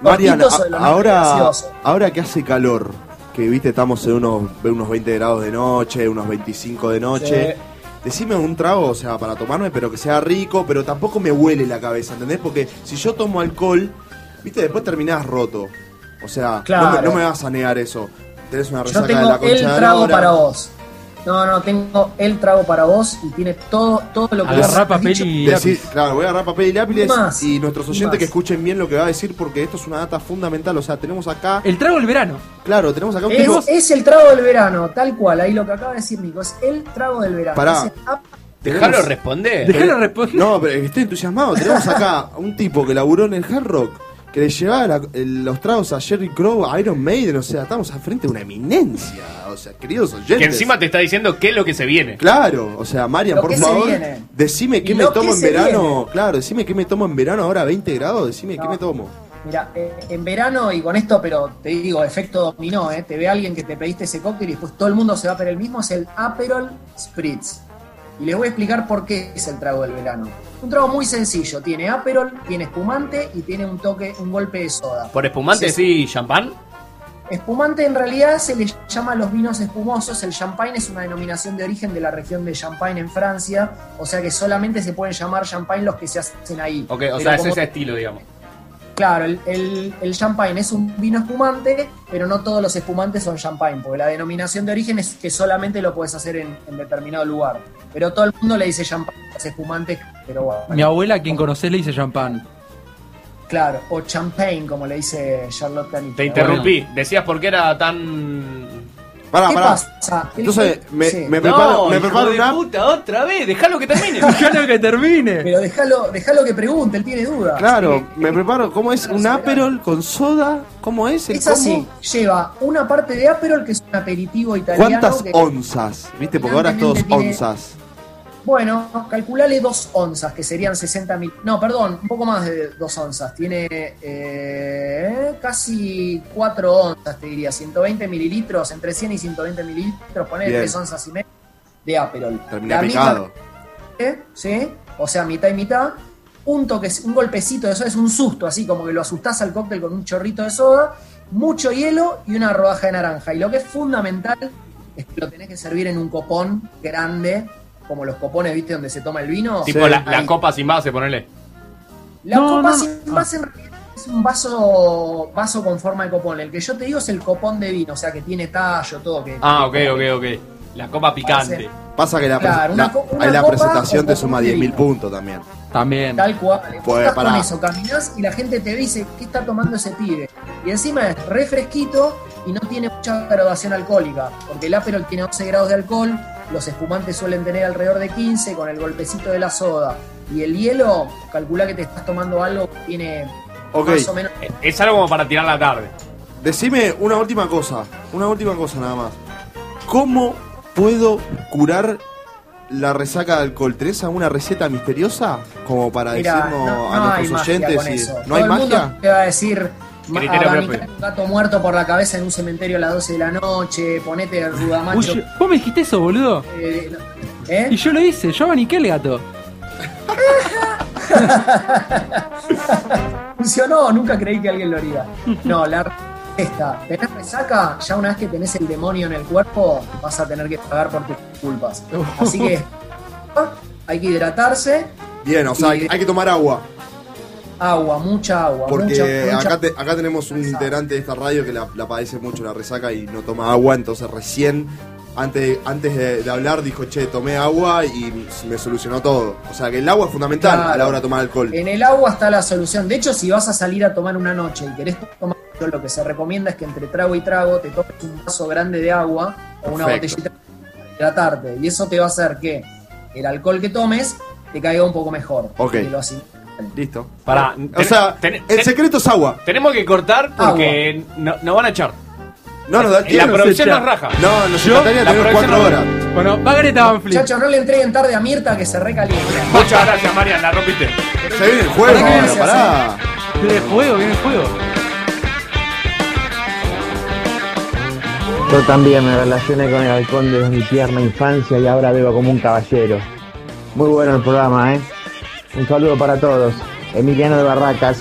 Marian, ahora, ahora que hace calor, que viste, estamos en unos, unos 20 grados de noche, unos 25 de noche. Decime un trago, o sea, para tomarme, pero que sea rico, pero tampoco me huele la cabeza, ¿entendés? Porque si yo tomo alcohol, viste, después terminás roto. O sea, no, me, no me vas a negar eso. Tenés una Yo resaca de tengo la concha el de la trago lora. para vos. No, no, tengo el trago para vos y tiene todo, todo lo que Agarrá papel dicho. y Decir- claro, voy a agarrar papel y Ni más, y nuestros oyentes que escuchen bien lo que va a decir porque esto es una data fundamental. O sea, tenemos acá, El trago del verano. claro, tenemos acá un Es, es el trago del verano, tal cual, ahí lo que acaba de decir Nico, es el trago del verano. Pará. Déjalo responder. Déjalo responder. No, pero estoy entusiasmado. Tenemos acá un tipo que laburó en el Hard Rock, que le llevaba la- el- los tragos a Jerry Crow, a Iron Maiden. O sea, estamos al frente de una eminencia. O sea, queridos oyentes. Que encima te está diciendo qué es lo que se viene. Claro, o sea, Marian, Lo por que se favor, viene. decime qué me tomo en verano. viene. Claro, decime qué me tomo en verano ahora a 20 grados. Decime qué me tomo. Mira, eh, en verano, y con esto, pero te digo, efecto dominó, ¿eh? te ve alguien que te pediste ese cóctel y después todo el mundo se va a pedir el mismo, es el Aperol Spritz. Y les voy a explicar por qué es el trago del verano. Un trago muy sencillo, tiene Aperol, tiene espumante y tiene un toque, un golpe de soda. Por espumante, Sí, sí, champán. Espumante en realidad se le llama a los vinos espumosos. El champagne es una denominación de origen de la región de Champagne en Francia. O sea que solamente se pueden llamar champagne los que se hacen ahí. Ok, o Pero sea, es ese estilo, digamos. Claro, el, el, el champagne es un vino espumante, pero no todos los espumantes son champagne, porque la denominación de origen es que solamente lo puedes hacer en, en determinado lugar. Pero todo el mundo le dice champagne a los espumantes, pero bueno. Mi abuela, a quien conocés, le dice champán. Claro, o champagne, como le dice Charlotte Caniff. Te interrumpí. Decías por qué era tan. Pará, ¿Qué pará. pasa? Entonces, me, sí. me preparo, me hijo preparo de una. puta, otra vez. Déjalo que termine. [LAUGHS] Déjalo que termine. Pero déjalo, déjalo que pregunte, él tiene dudas. Claro, me preparo. ¿Cómo es? ¿Un Aperol con soda? ¿Cómo es? ¿El Es así, lleva una parte de Aperol, que es un aperitivo italiano. ¿Cuántas que- onzas? ¿Viste? Porque ahora es todos tiene- onzas. Bueno, calculale 2 onzas, que serían 60 mil. No, perdón, un poco más de 2 onzas. Tiene eh, casi 4 onzas, te diría. 120 mililitros, entre 100 y 120 mililitros. Poner. 3 onzas y media de Aperol. Termina picado. ¿eh? ¿sí? O sea, mitad y mitad. Un toque, un golpecito de soda, es un susto, así como que lo asustás al cóctel con un chorrito de soda, mucho hielo y una rodaja de naranja. Y lo que es fundamental es que lo tenés que servir en un copón grande, como los copones, ¿viste? Donde se toma el vino. Tipo la, copa sin base, ponele. La No, copa no, no. sin base en realidad es un vaso, vaso con forma de copón. El que yo te digo es el copón de vino, o sea que tiene tallo, todo. Que, Ah, ok, ok, ok. La copa picante. Pasa que la, Claro, una la- una ahí la presentación te suma de 10.000 vino. puntos también. También. Tal cual. Pues, Estás con eso, caminás y la gente te dice, ¿qué está tomando ese pibe? Y encima es refresquito y no tiene mucha graduación alcohólica, porque el Aperol tiene 11 grados de alcohol, los espumantes suelen tener alrededor de 15 con el golpecito de la soda. Y el hielo, calcula que te estás tomando algo que tiene Ok. más o menos... Es algo como para tirar la tarde. Decime una última cosa, una última cosa nada más. ¿Cómo puedo curar la resaca de alcohol? ¿Tenés alguna receta misteriosa como para Mira, decirnos no, a no nuestros magia oyentes? con y- eso. ¿No Todo hay el mundo magia? te va a decir, Criterio abanicar propio. un gato muerto por la cabeza en un cementerio a las 12 de la noche, ponete el rudamacho. Uy, ¿Vos me dijiste eso, boludo? eh, ¿eh? Y yo lo hice, yo abaniqué el gato. [LAUGHS] Funcionó, nunca creí que alguien lo haría. No, la esta, tenés resaca, ya una vez que tenés el demonio en el cuerpo, vas a tener que pagar por tus culpas. [LAUGHS] Así que hay que hidratarse, Bien, o sea, hay que tomar agua. Agua, mucha agua. Porque mucha, mucha- acá, te- acá tenemos un integrante de esta radio que la, la padece mucho la resaca y no toma agua, entonces recién, antes, antes de, de hablar, dijo, che, tomé agua y me solucionó todo. O sea que el agua es fundamental Claro. a la hora de tomar alcohol. En el agua está la solución. De hecho, si vas a salir a tomar una noche y querés tomar alcohol, lo que se recomienda es que entre trago y trago te tomes un vaso grande de agua o una Perfecto. botellita para hidratarte. Y eso te va a hacer que el alcohol que tomes te caiga un poco mejor. Ok. Lo Listo. Para, O sea, el secreto es agua. Tenemos que cortar porque no, nos van a echar. No, nos da La ¿quién nos producción nos raja. No, nos Yo- encantaría tener cuatro horas. Bueno, va Greta Van Fleet. Muchachos, no le entreguen tarde a Mirta que se recalienta. Muchas gracias, Marian, la rompiste. Se viene el juego viene pará. Viene el juego, viene el juego. Yo también me relacioné con el halcón desde mi tierna infancia y ahora bebo como un caballero. Muy bueno el programa, ¿eh? Un saludo para todos. Emiliano de Barracas.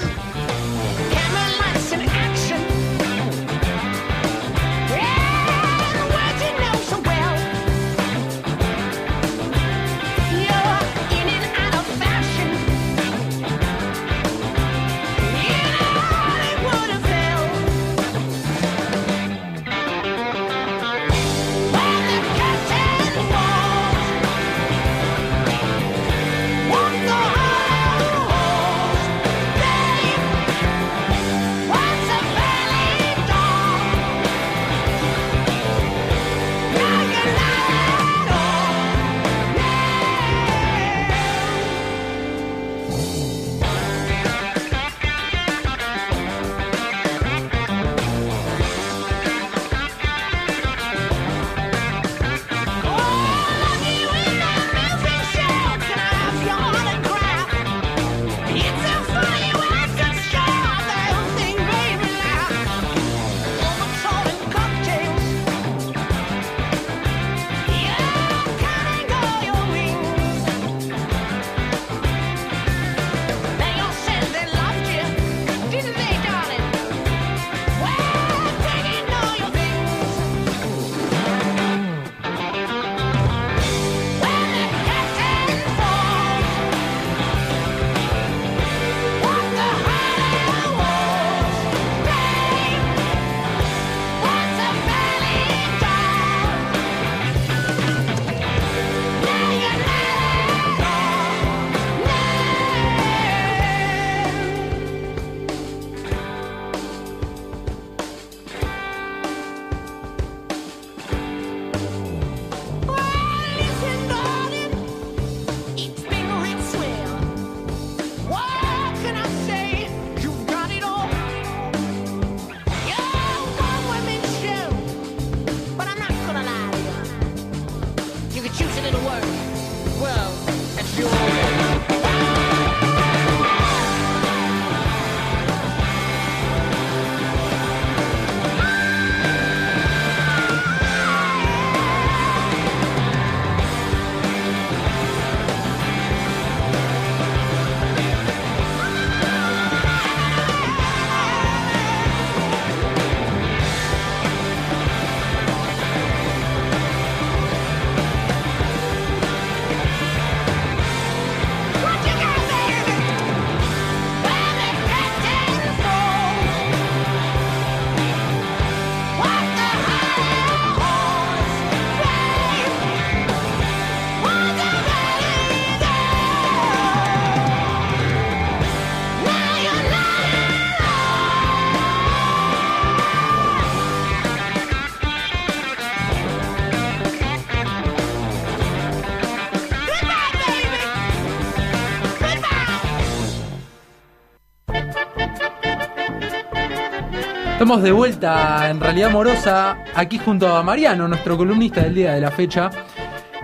Estamos de vuelta en realidad amorosa aquí junto a Mariano, nuestro columnista del día de la fecha.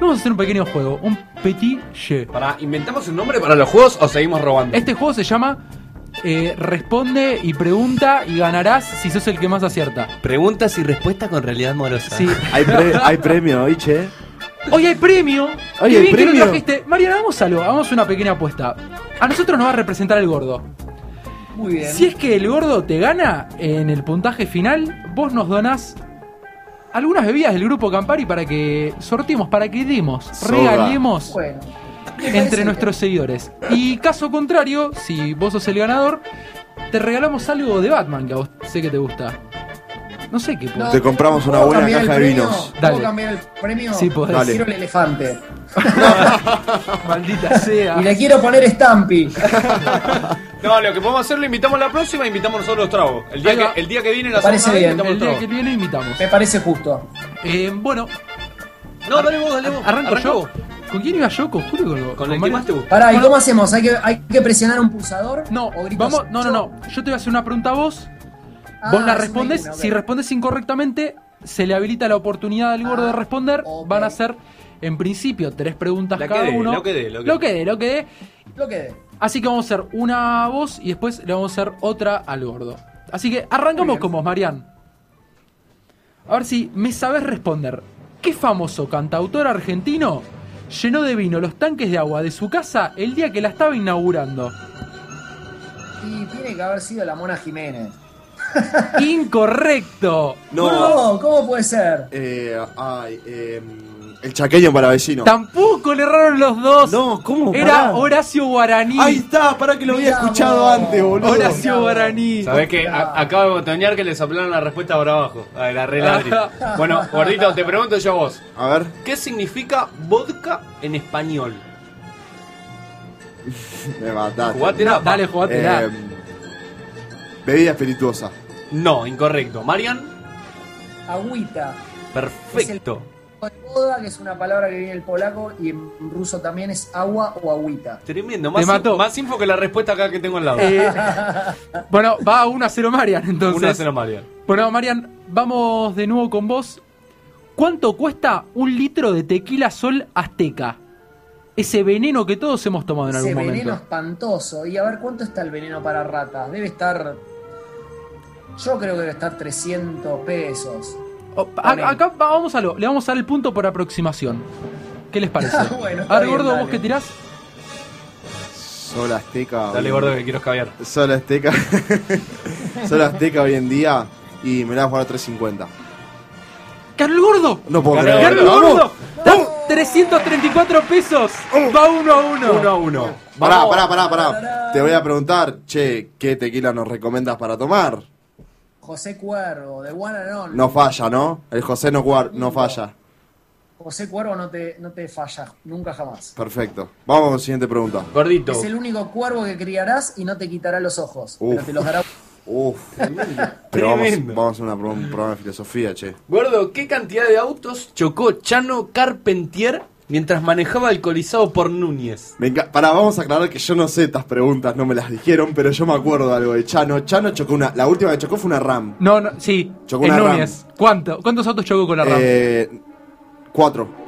Vamos a hacer un pequeño juego, un petit jeu. Para, ¿inventamos un nombre para los juegos o seguimos robando? Este juego se llama eh, Responde y pregunta y ganarás si sos el que más acierta. Preguntas y respuestas con realidad amorosa. Sí. [LAUGHS] Hay, pre- hay premio hoy, che. Hoy hay premio. Hoy Qué hay bien que lo premio. trajiste. Mariano, hagamos algo, hagamos una pequeña apuesta. A nosotros nos va a representar el gordo. Muy bien. Si es que el gordo te gana en el puntaje final, vos nos donás algunas bebidas del grupo Campari para que sorteemos, para que demos, regalemos Bueno. entre bien. nuestros seguidores. Y caso contrario, si vos sos el ganador, te regalamos algo de Batman que a vos sé que te gusta. No sé qué puedo. Te compramos una ¿Puedo buena cambiar caja el de premio? vinos. ¿Puedo Dale. cambiar el premio? Sí, podés. Dale. Quiero el elefante. [LAUGHS] Maldita sea. Y le quiero poner Stampy. [LAUGHS] No, lo que podemos hacer lo invitamos la próxima e invitamos nosotros los tragos. El día, va. que, el día que viene la Me parece bien. invitamos El los día tragos. que viene invitamos. Me parece justo. Eh, bueno, No, dale vos, dale vos. arranco yo. ¿Con quién iba yo? Con Julio o con, Con con el que Mario? más te gusta. Pará, ¿y cómo hacemos? ¿Hay que, ¿Hay que presionar un pulsador? No, ¿O vamos, no, no, no. Yo te voy a hacer una pregunta a vos. Ah, vos la es respondes. Si respondes incorrectamente, se le habilita la oportunidad al gordo Ah, de responder. ok. Van a ser, en principio, tres preguntas La cada uno. lo que dé, lo que lo que dé, lo que dé. Lo que dé. Así que vamos a hacer una a vos y después le vamos a hacer otra al gordo. Así que arrancamos con vos, Marian. A ver si me sabes responder. ¿Qué famoso cantautor argentino llenó de vino los tanques de agua de su casa el día que la estaba inaugurando? Y tiene que haber sido la Mona Jiménez. [LAUGHS] Incorrecto. No. No, ¿cómo puede ser? Eh, ay, eh, el chaqueño para vecino. Tampoco le erraron los dos. No, ¿cómo? Era Pará. Horacio Guaraní. Ahí está, para que lo había Mirá escuchado vos. antes, boludo. Horacio Guaraní. Sabés que acabo de botonear que le soplaron la respuesta por abajo. A la reladri. [LAUGHS] bueno, gordito, te pregunto yo a vos. A ver. ¿Qué significa vodka en español? [LAUGHS] Me mataste. Jugátela. Dale, jugátela. Eh, bebida espirituosa. No, incorrecto. Marian, Agüita. perfecto. Boda, que es una palabra que viene del polaco y en ruso también es agua o agüita. Tremendo. Más, Te mató. in- más info que la respuesta acá que tengo al lado. Eh, [LAUGHS] bueno, va 1 a 0 Marian entonces. 1 a 0 Marian. Bueno, Marian, vamos de nuevo con vos. ¿Cuánto cuesta un litro de tequila sol azteca? Ese veneno que todos hemos tomado en Ese algún veneno momento. espantoso. Y a ver, ¿cuánto está el veneno para ratas? Debe estar. Yo creo que debe estar 300 pesos. Oh, acá va- vamos a lo, le vamos a dar el punto por aproximación. ¿Qué les parece? [LAUGHS] Bueno, está a ver, bien, gordo, dale. ¿vos qué tirás? Sol Azteca. Dale, gordo, que quiero escabiar. Sol Azteca. [LAUGHS] Sol Azteca hoy en día. Y me la voy a jugar a 350. ¡Ganó el gordo! No puedo creer. ¡Ganó el ¡Vamos! gordo! ¡Dan 334 pesos! Va uno a uno. 1 a 1. Pará, pará, pará, pará. Te voy a preguntar, che, ¿qué tequila nos recomiendas para tomar? José Cuervo, de One and Only. No falla, ¿no? El José no, no falla. José Cuervo no te, no te falla, nunca jamás. Perfecto. Vamos a la siguiente pregunta. Gordito. Es el único cuervo que criarás y no te quitará los ojos. Uf. Pero te los dará. Uf. Pero vamos, vamos a una un programa de filosofía, che. Gordo, ¿qué cantidad de autos chocó Chano Carpentier mientras manejaba alcoholizado por Núñez? Pará, vamos a aclarar que yo no sé estas preguntas, no me las dijeron, pero yo me acuerdo de algo de Chano. Chano chocó una. La última que chocó fue una RAM. No, no, sí. Chocó en una RAM. Núñez. ¿Cuánto? ¿Cuántos autos chocó con la RAM? Eh, cuatro.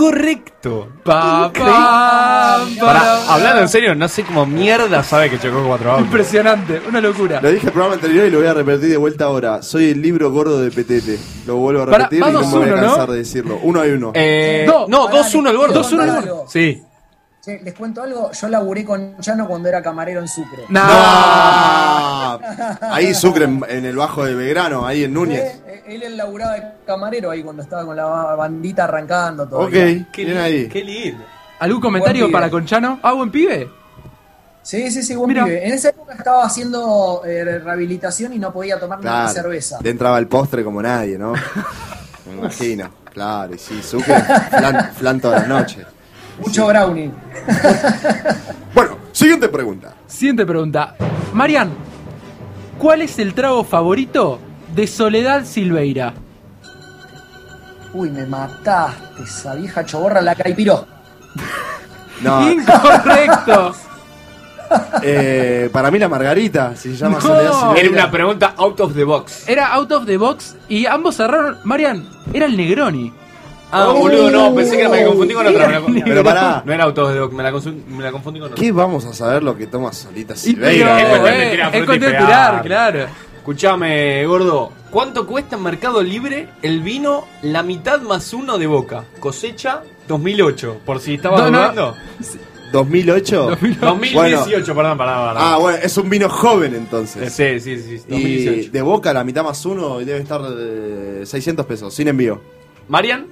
Correcto. Pa, pa, pa, Pará, hablando en serio, no sé cómo mierda sabe que chocó cuatro autos. Impresionante, una locura. Lo dije en el programa anterior y lo voy a repetir de vuelta ahora. Soy el libro gordo de Petete. Lo vuelvo a repetir y no me voy a 2-1, ¿no? cansar de decirlo. Uno hay uno. Eh, No, no, pará, 2-1 el gordo. les quiero 2-1 el gordo. Sí. Che, les cuento algo. Yo laburé con Chano cuando era camarero en Sucre. ¡No! Ahí Sucre, en, en el bajo de Belgrano, ahí en Núñez. Él, él laburaba de camarero ahí cuando estaba con la bandita arrancando todo. Ok, Qué lindo, ahí. Qué lindo. ¿Algún comentario para Conchano? ¿Ah, buen pibe? Sí, sí, sí, buen Mira. pibe. En esa época estaba haciendo eh, rehabilitación y no podía tomar Claro. cerveza. Le entraba el postre como nadie, ¿no? [LAUGHS] Me imagino. Claro, y sí, Sucre, flan, flan toda la noche. Mucho brownie. [LAUGHS] Bueno, siguiente pregunta. Siguiente pregunta. Marian, ¿cuál es el trago favorito de Soledad Silveira? Uy, me mataste, esa vieja choborra la caipiró. [LAUGHS] No, Incorrecto. [LAUGHS] Eh, para mí la Margarita, si se llama No. Soledad Silveira. Era una pregunta out of the box. Era out of the box y ambos cerraron. Marian, era el Negroni. Ah, boludo, no, pensé que me confundí con otra. me la- Pero pará. No era box, me la, me la confundí con otra. ¿Qué vamos a saber lo que toma Solita Silveira? pero, es cuestión de eh, tirar claro. Escuchame, gordo. ¿Cuánto cuesta en Mercado Libre el vino La mitad más uno de Boca? Cosecha 2008. Por si estaba No, no. dudando. 2008. 2018, perdón, perdón, perdón. Ah, bueno, es un vino joven entonces. Sí, sí, sí. Y 2018. de boca la mitad más uno y debe estar de 600 pesos, sin envío. Marian,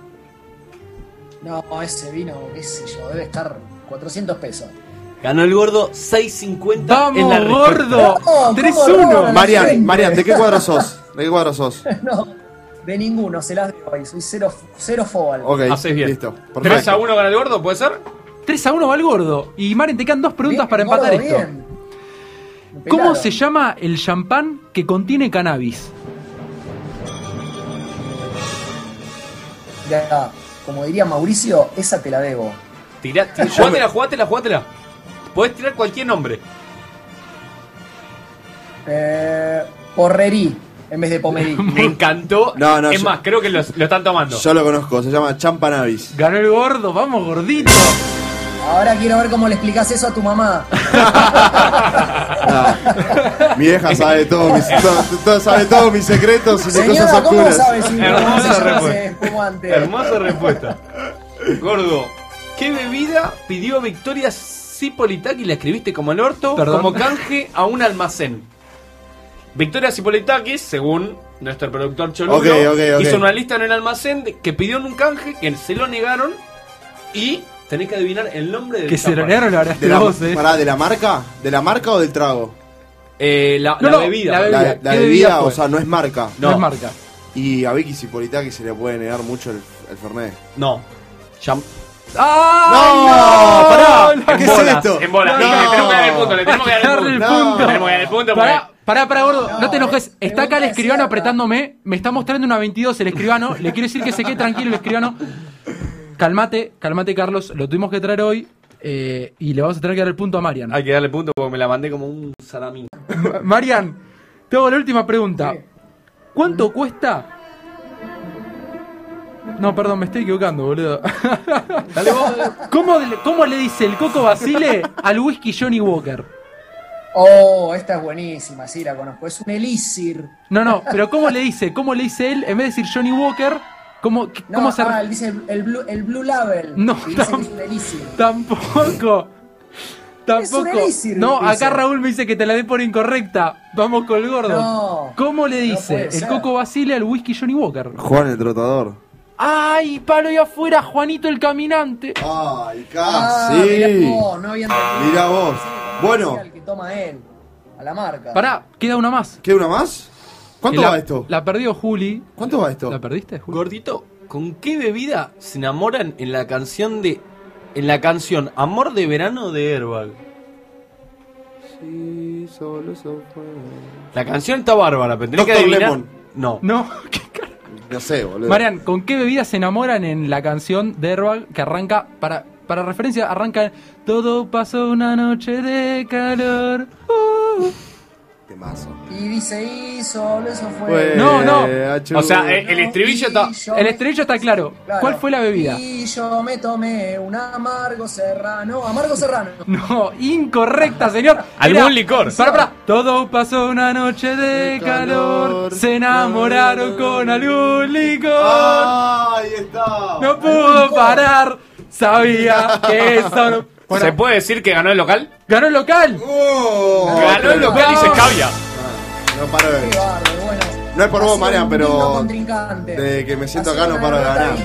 No, ese vino, qué sé yo, debe estar 400 pesos. Ganó el gordo 6.50 ¡Vamos, en la gordo! No, ¿cómo 3-1. roban la Marian? Marian, ¿de qué cuadro sos? ¿De qué cuadro sos? [LAUGHS] no, de ninguno, se las doy. Soy cero, cero fobal. Ok, Haces bien. listo. 3 Perfecto. a 1 gana el gordo, ¿puede ser? 3 a 1 va el gordo. Y Marian, te quedan dos preguntas Bien, para empatar gordo, esto. bien. Me ¿Cómo pelaron. se llama el champán que contiene cannabis? Ya, como diría Mauricio, esa te la debo. Tirá, tirá, [LAUGHS] jugátela, jugátela, jugátela. Podés tirar cualquier nombre. Eh, porrerí en vez de pomerí. [LAUGHS] Me encantó. No, no, es yo- más, creo que lo, lo están tomando. Yo lo conozco, se llama Champanavis. Ganó el gordo, vamos gordito. Ahora quiero ver cómo le explicas eso a tu mamá. [LAUGHS] Mi vieja sabe todo, mis, todo, todo- sabe todos mis secretos y mis cosas Señora, ¿cómo oscuras. si Hermosa respuesta. Hermosa respuesta. Gordo, ¿qué bebida pidió Victoria Cipolitaki? La escribiste como el orto, Perdón. como canje a un almacén. Victoria Cipolitakis, según nuestro productor ok. hizo una lista en el almacén de- que pidió en un canje, que se lo negaron y tenés que adivinar el nombre del Que se lo champán. negaron, la verdad, ¿De la, vos, eh. pará, ¿De la marca? ¿De la marca o del trago? Eh, la, No, la no, bebida. la bebida. la ¿Qué bebida, bebida o sea, no es marca. No, No. es marca. Y a Vicky Cipolitaki se le puede negar mucho el, el Fernet. No. Cham- ¡Ah! ¡No! Pará, ¿qué es esto? En bolas. No. Le tenemos que dar el punto, le tenemos que dar el Darle el punto. punto. Le tenemos que dar el punto porque- Pará, pará, pará, gordo. No, No, te enojes. Está acá el escribano cierta. apretándome. Me está mostrando una 22 el escribano. Le quiero decir que se quede tranquilo el escribano. Calmate, calmate, Carlos. Lo tuvimos que traer hoy. eh, y le vamos a tener que dar el punto a Marian. Hay que darle punto porque me la mandé como un salamín. Ma- Marian, te hago la última pregunta. ¿Cuánto cuesta? No, perdón, me estoy equivocando, boludo. Dale vos. ¿Cómo, le- ¿Cómo le dice el Coco Basile al whisky Johnny Walker? Oh, esta es buenísima, sí, la conozco. Es un elixir. No, no, pero ¿cómo le dice? ¿Cómo le dice él? En vez de decir Johnny Walker, ¿cómo, No, cómo se ah, él dice el, el blue, el blue label. No, elixir. Tampoco. Tampoco. Es un elixir, no, dice. acá Raúl me dice que te la dé por incorrecta. Vamos con el gordo. No. ¿Cómo le dice el. Coco Basile al whisky Johnny Walker? Juan el Trotador. ¡Ay, palo y afuera, Juanito el caminante! Ay, Ah, casi. mirá vos, no había entendido. Mirá vos. Bueno. que toma él, a la marca. Pará, queda una más. ¿Queda una más? ¿Cuánto Que la- va esto? La perdió Juli. ¿Cuánto va esto? ¿La perdiste, Juli? Gordito, ¿con qué bebida se enamoran en la canción de. En la canción Amor de Verano de Airbag? Sí, solo eso fue. La canción está bárbara, pero tenés que Dr. adivinar. Lemon. No. No. [LAUGHS] No sé, boludo. Marian, ¿con qué bebida se enamoran en la canción de Airbag que arranca, para, para referencia, arranca en Todo pasó una noche de calor. Uh. Temazo. Y dice, y solo eso fue. Fue No, no. Achu. O sea, el estribillo está. El estribillo está claro. Claro. ¿Cuál fue la bebida? Y yo me tomé un amargo serrano. Amargo serrano. [LAUGHS] No, incorrecta, señor. [LAUGHS] Algún Era- licor. Pará, pará. Todo pasó una noche de De calor. calor. Se enamoraron con algún licor. Ah, ahí está. No pudo parar. Sabía que eso no. Bueno, ¿Se puede decir que ganó el local? ganó el local. Oh, ganó el local y se escabia. No paro de bueno. No es por vos, un pero de que me siento acá no paro de ganar.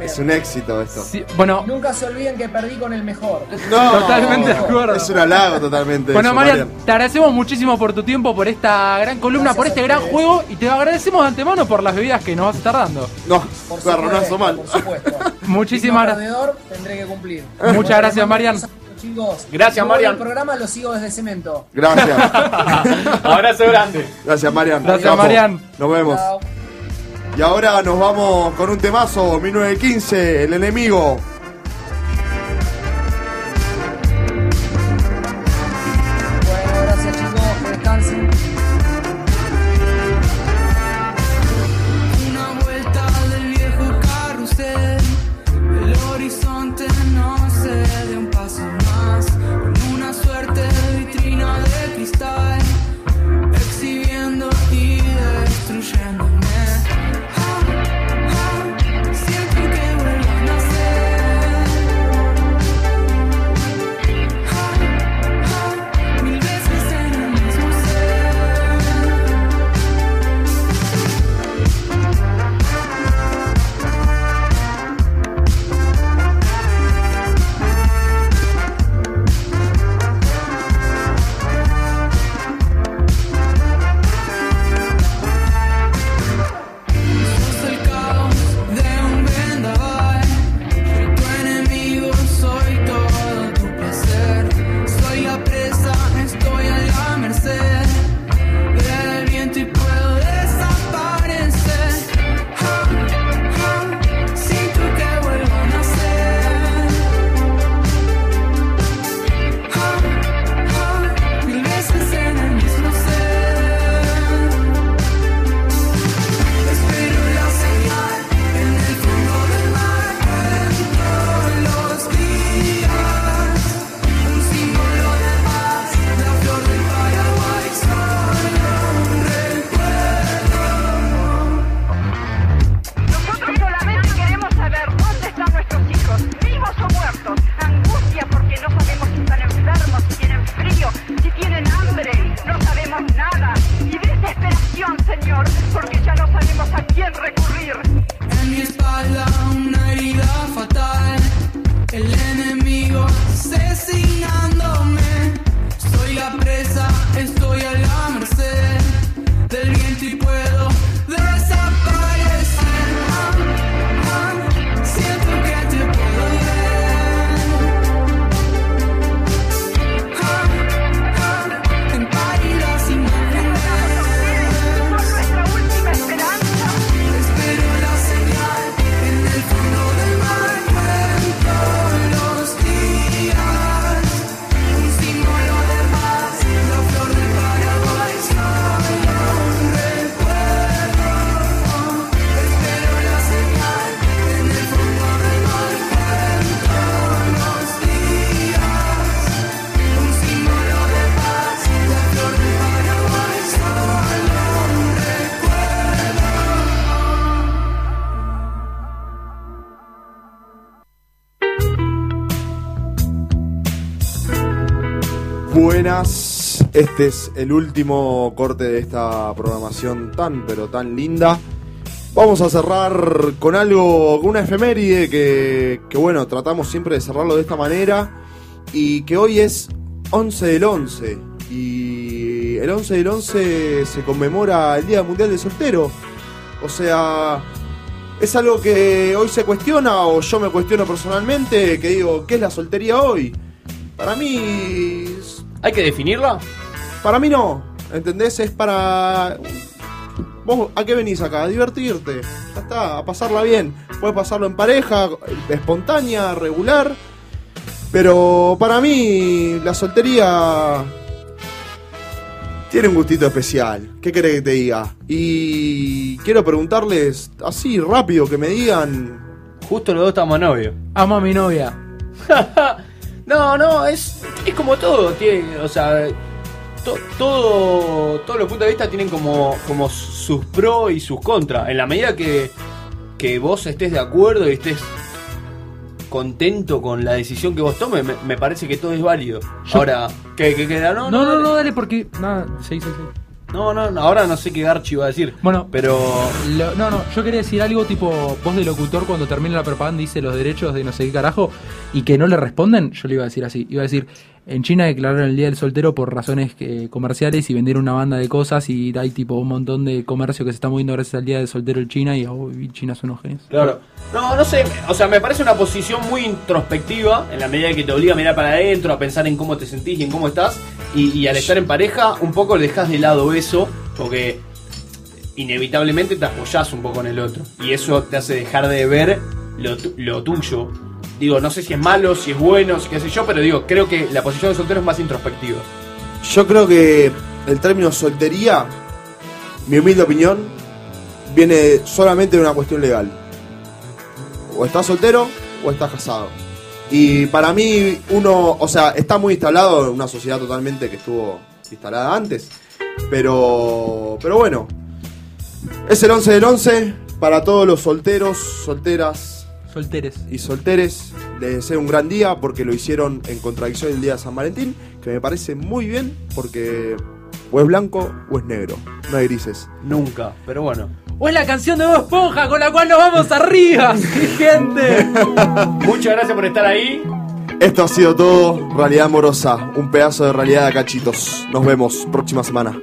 Es un éxito esto. Sí, bueno, Nunca se olviden que perdí con el mejor. No, Totalmente de acuerdo. Es un halago totalmente. bueno Marian, te agradecemos muchísimo por tu tiempo, por esta gran columna, Gracias por este gran ustedes. juego y te agradecemos de antemano por las bebidas que nos vas a estar dando. No, Por supuesto, mal. por supuesto. [LAUGHS] Muchísimas gracias. tendré que cumplir. Muchas gracias, Marian. Chicos, Gracias, Marian. al programa lo sigo desde cemento. Gracias. [LAUGHS] Abrazo grande. Gracias, Marian. Gracias, Capo. Marian. Nos vemos. Chao. Y ahora nos vamos con un temazo, 1915, el enemigo. Buenas, este es el último corte de esta programación tan pero tan linda. Vamos a cerrar con algo, con una efeméride que, que bueno, tratamos siempre de cerrarlo de esta manera y que hoy es 11 del 11 y el 11 del 11 se conmemora el Día Mundial del Soltero. O sea, es algo que hoy se cuestiona o yo me cuestiono personalmente, que digo, ¿qué es la soltería hoy? Para mí... ¿Hay que definirla? Para mí no, ¿entendés? Es para... ¿Vos a qué venís acá? A divertirte. Ya está, a pasarla bien. Puedes pasarlo en pareja, espontánea, regular. Pero para mí la soltería tiene un gustito especial. ¿Qué querés que te diga? Y quiero preguntarles así rápido que me digan. Justo los dos estamos novios. Amo a mi novia. [LAUGHS] No, no, es, es como todo, tiene, o sea, to- todo, todos los puntos de vista tienen como, como sus pros y sus contras. En la medida que, que vos estés de acuerdo y estés contento con la decisión que vos tomes, me, me parece que todo es válido. Ahora, ¿qué, qué queda? No, No, no, no, no, dale porque. Nada, sí, sí, sí. No, no, no, ahora no sé qué Garchi iba a decir. Bueno, pero. Lo- no, no, yo quería decir algo tipo voz de locutor cuando termina la propaganda dice los derechos de no sé qué carajo y que no le responden, yo le iba a decir así. Iba a decir, en China declararon el Día del Soltero por razones eh, comerciales y vendieron una banda de cosas y hay tipo un montón de comercio que se está moviendo gracias al Día del Soltero en China y oh, y China son unos genios. Claro. No, no sé, o sea, me parece una posición muy introspectiva en la medida que te obliga a mirar para adentro, a pensar en cómo te sentís y en cómo estás. Y, al estar en pareja, un poco dejas de lado eso, porque inevitablemente te apoyás un poco en el otro. Y eso te hace dejar de ver lo, lo tuyo. Digo, no sé si es malo, si es bueno, si qué sé yo, pero digo, creo que la posición de soltero es más introspectiva. Yo creo que el término soltería, mi humilde opinión, viene solamente de una cuestión legal. O estás soltero o estás casado. Y para mí, uno, o sea, está muy instalado en una sociedad totalmente que estuvo instalada antes. Pero, pero bueno, es el 11 del 11 para todos los solteros, solteras. Solteres. Y solteres. Les deseo un gran día porque lo hicieron en contradicción el día de San Valentín, que me parece muy bien porque o es blanco o es negro, no hay grises. Nunca, pero bueno. O es la canción de Bob Esponja con la cual nos vamos arriba, [LAUGHS] ¡Qué gente. Muchas gracias por estar ahí. Esto ha sido todo, Realidad Amorosa, un pedazo de realidad de cachitos. Nos vemos próxima semana.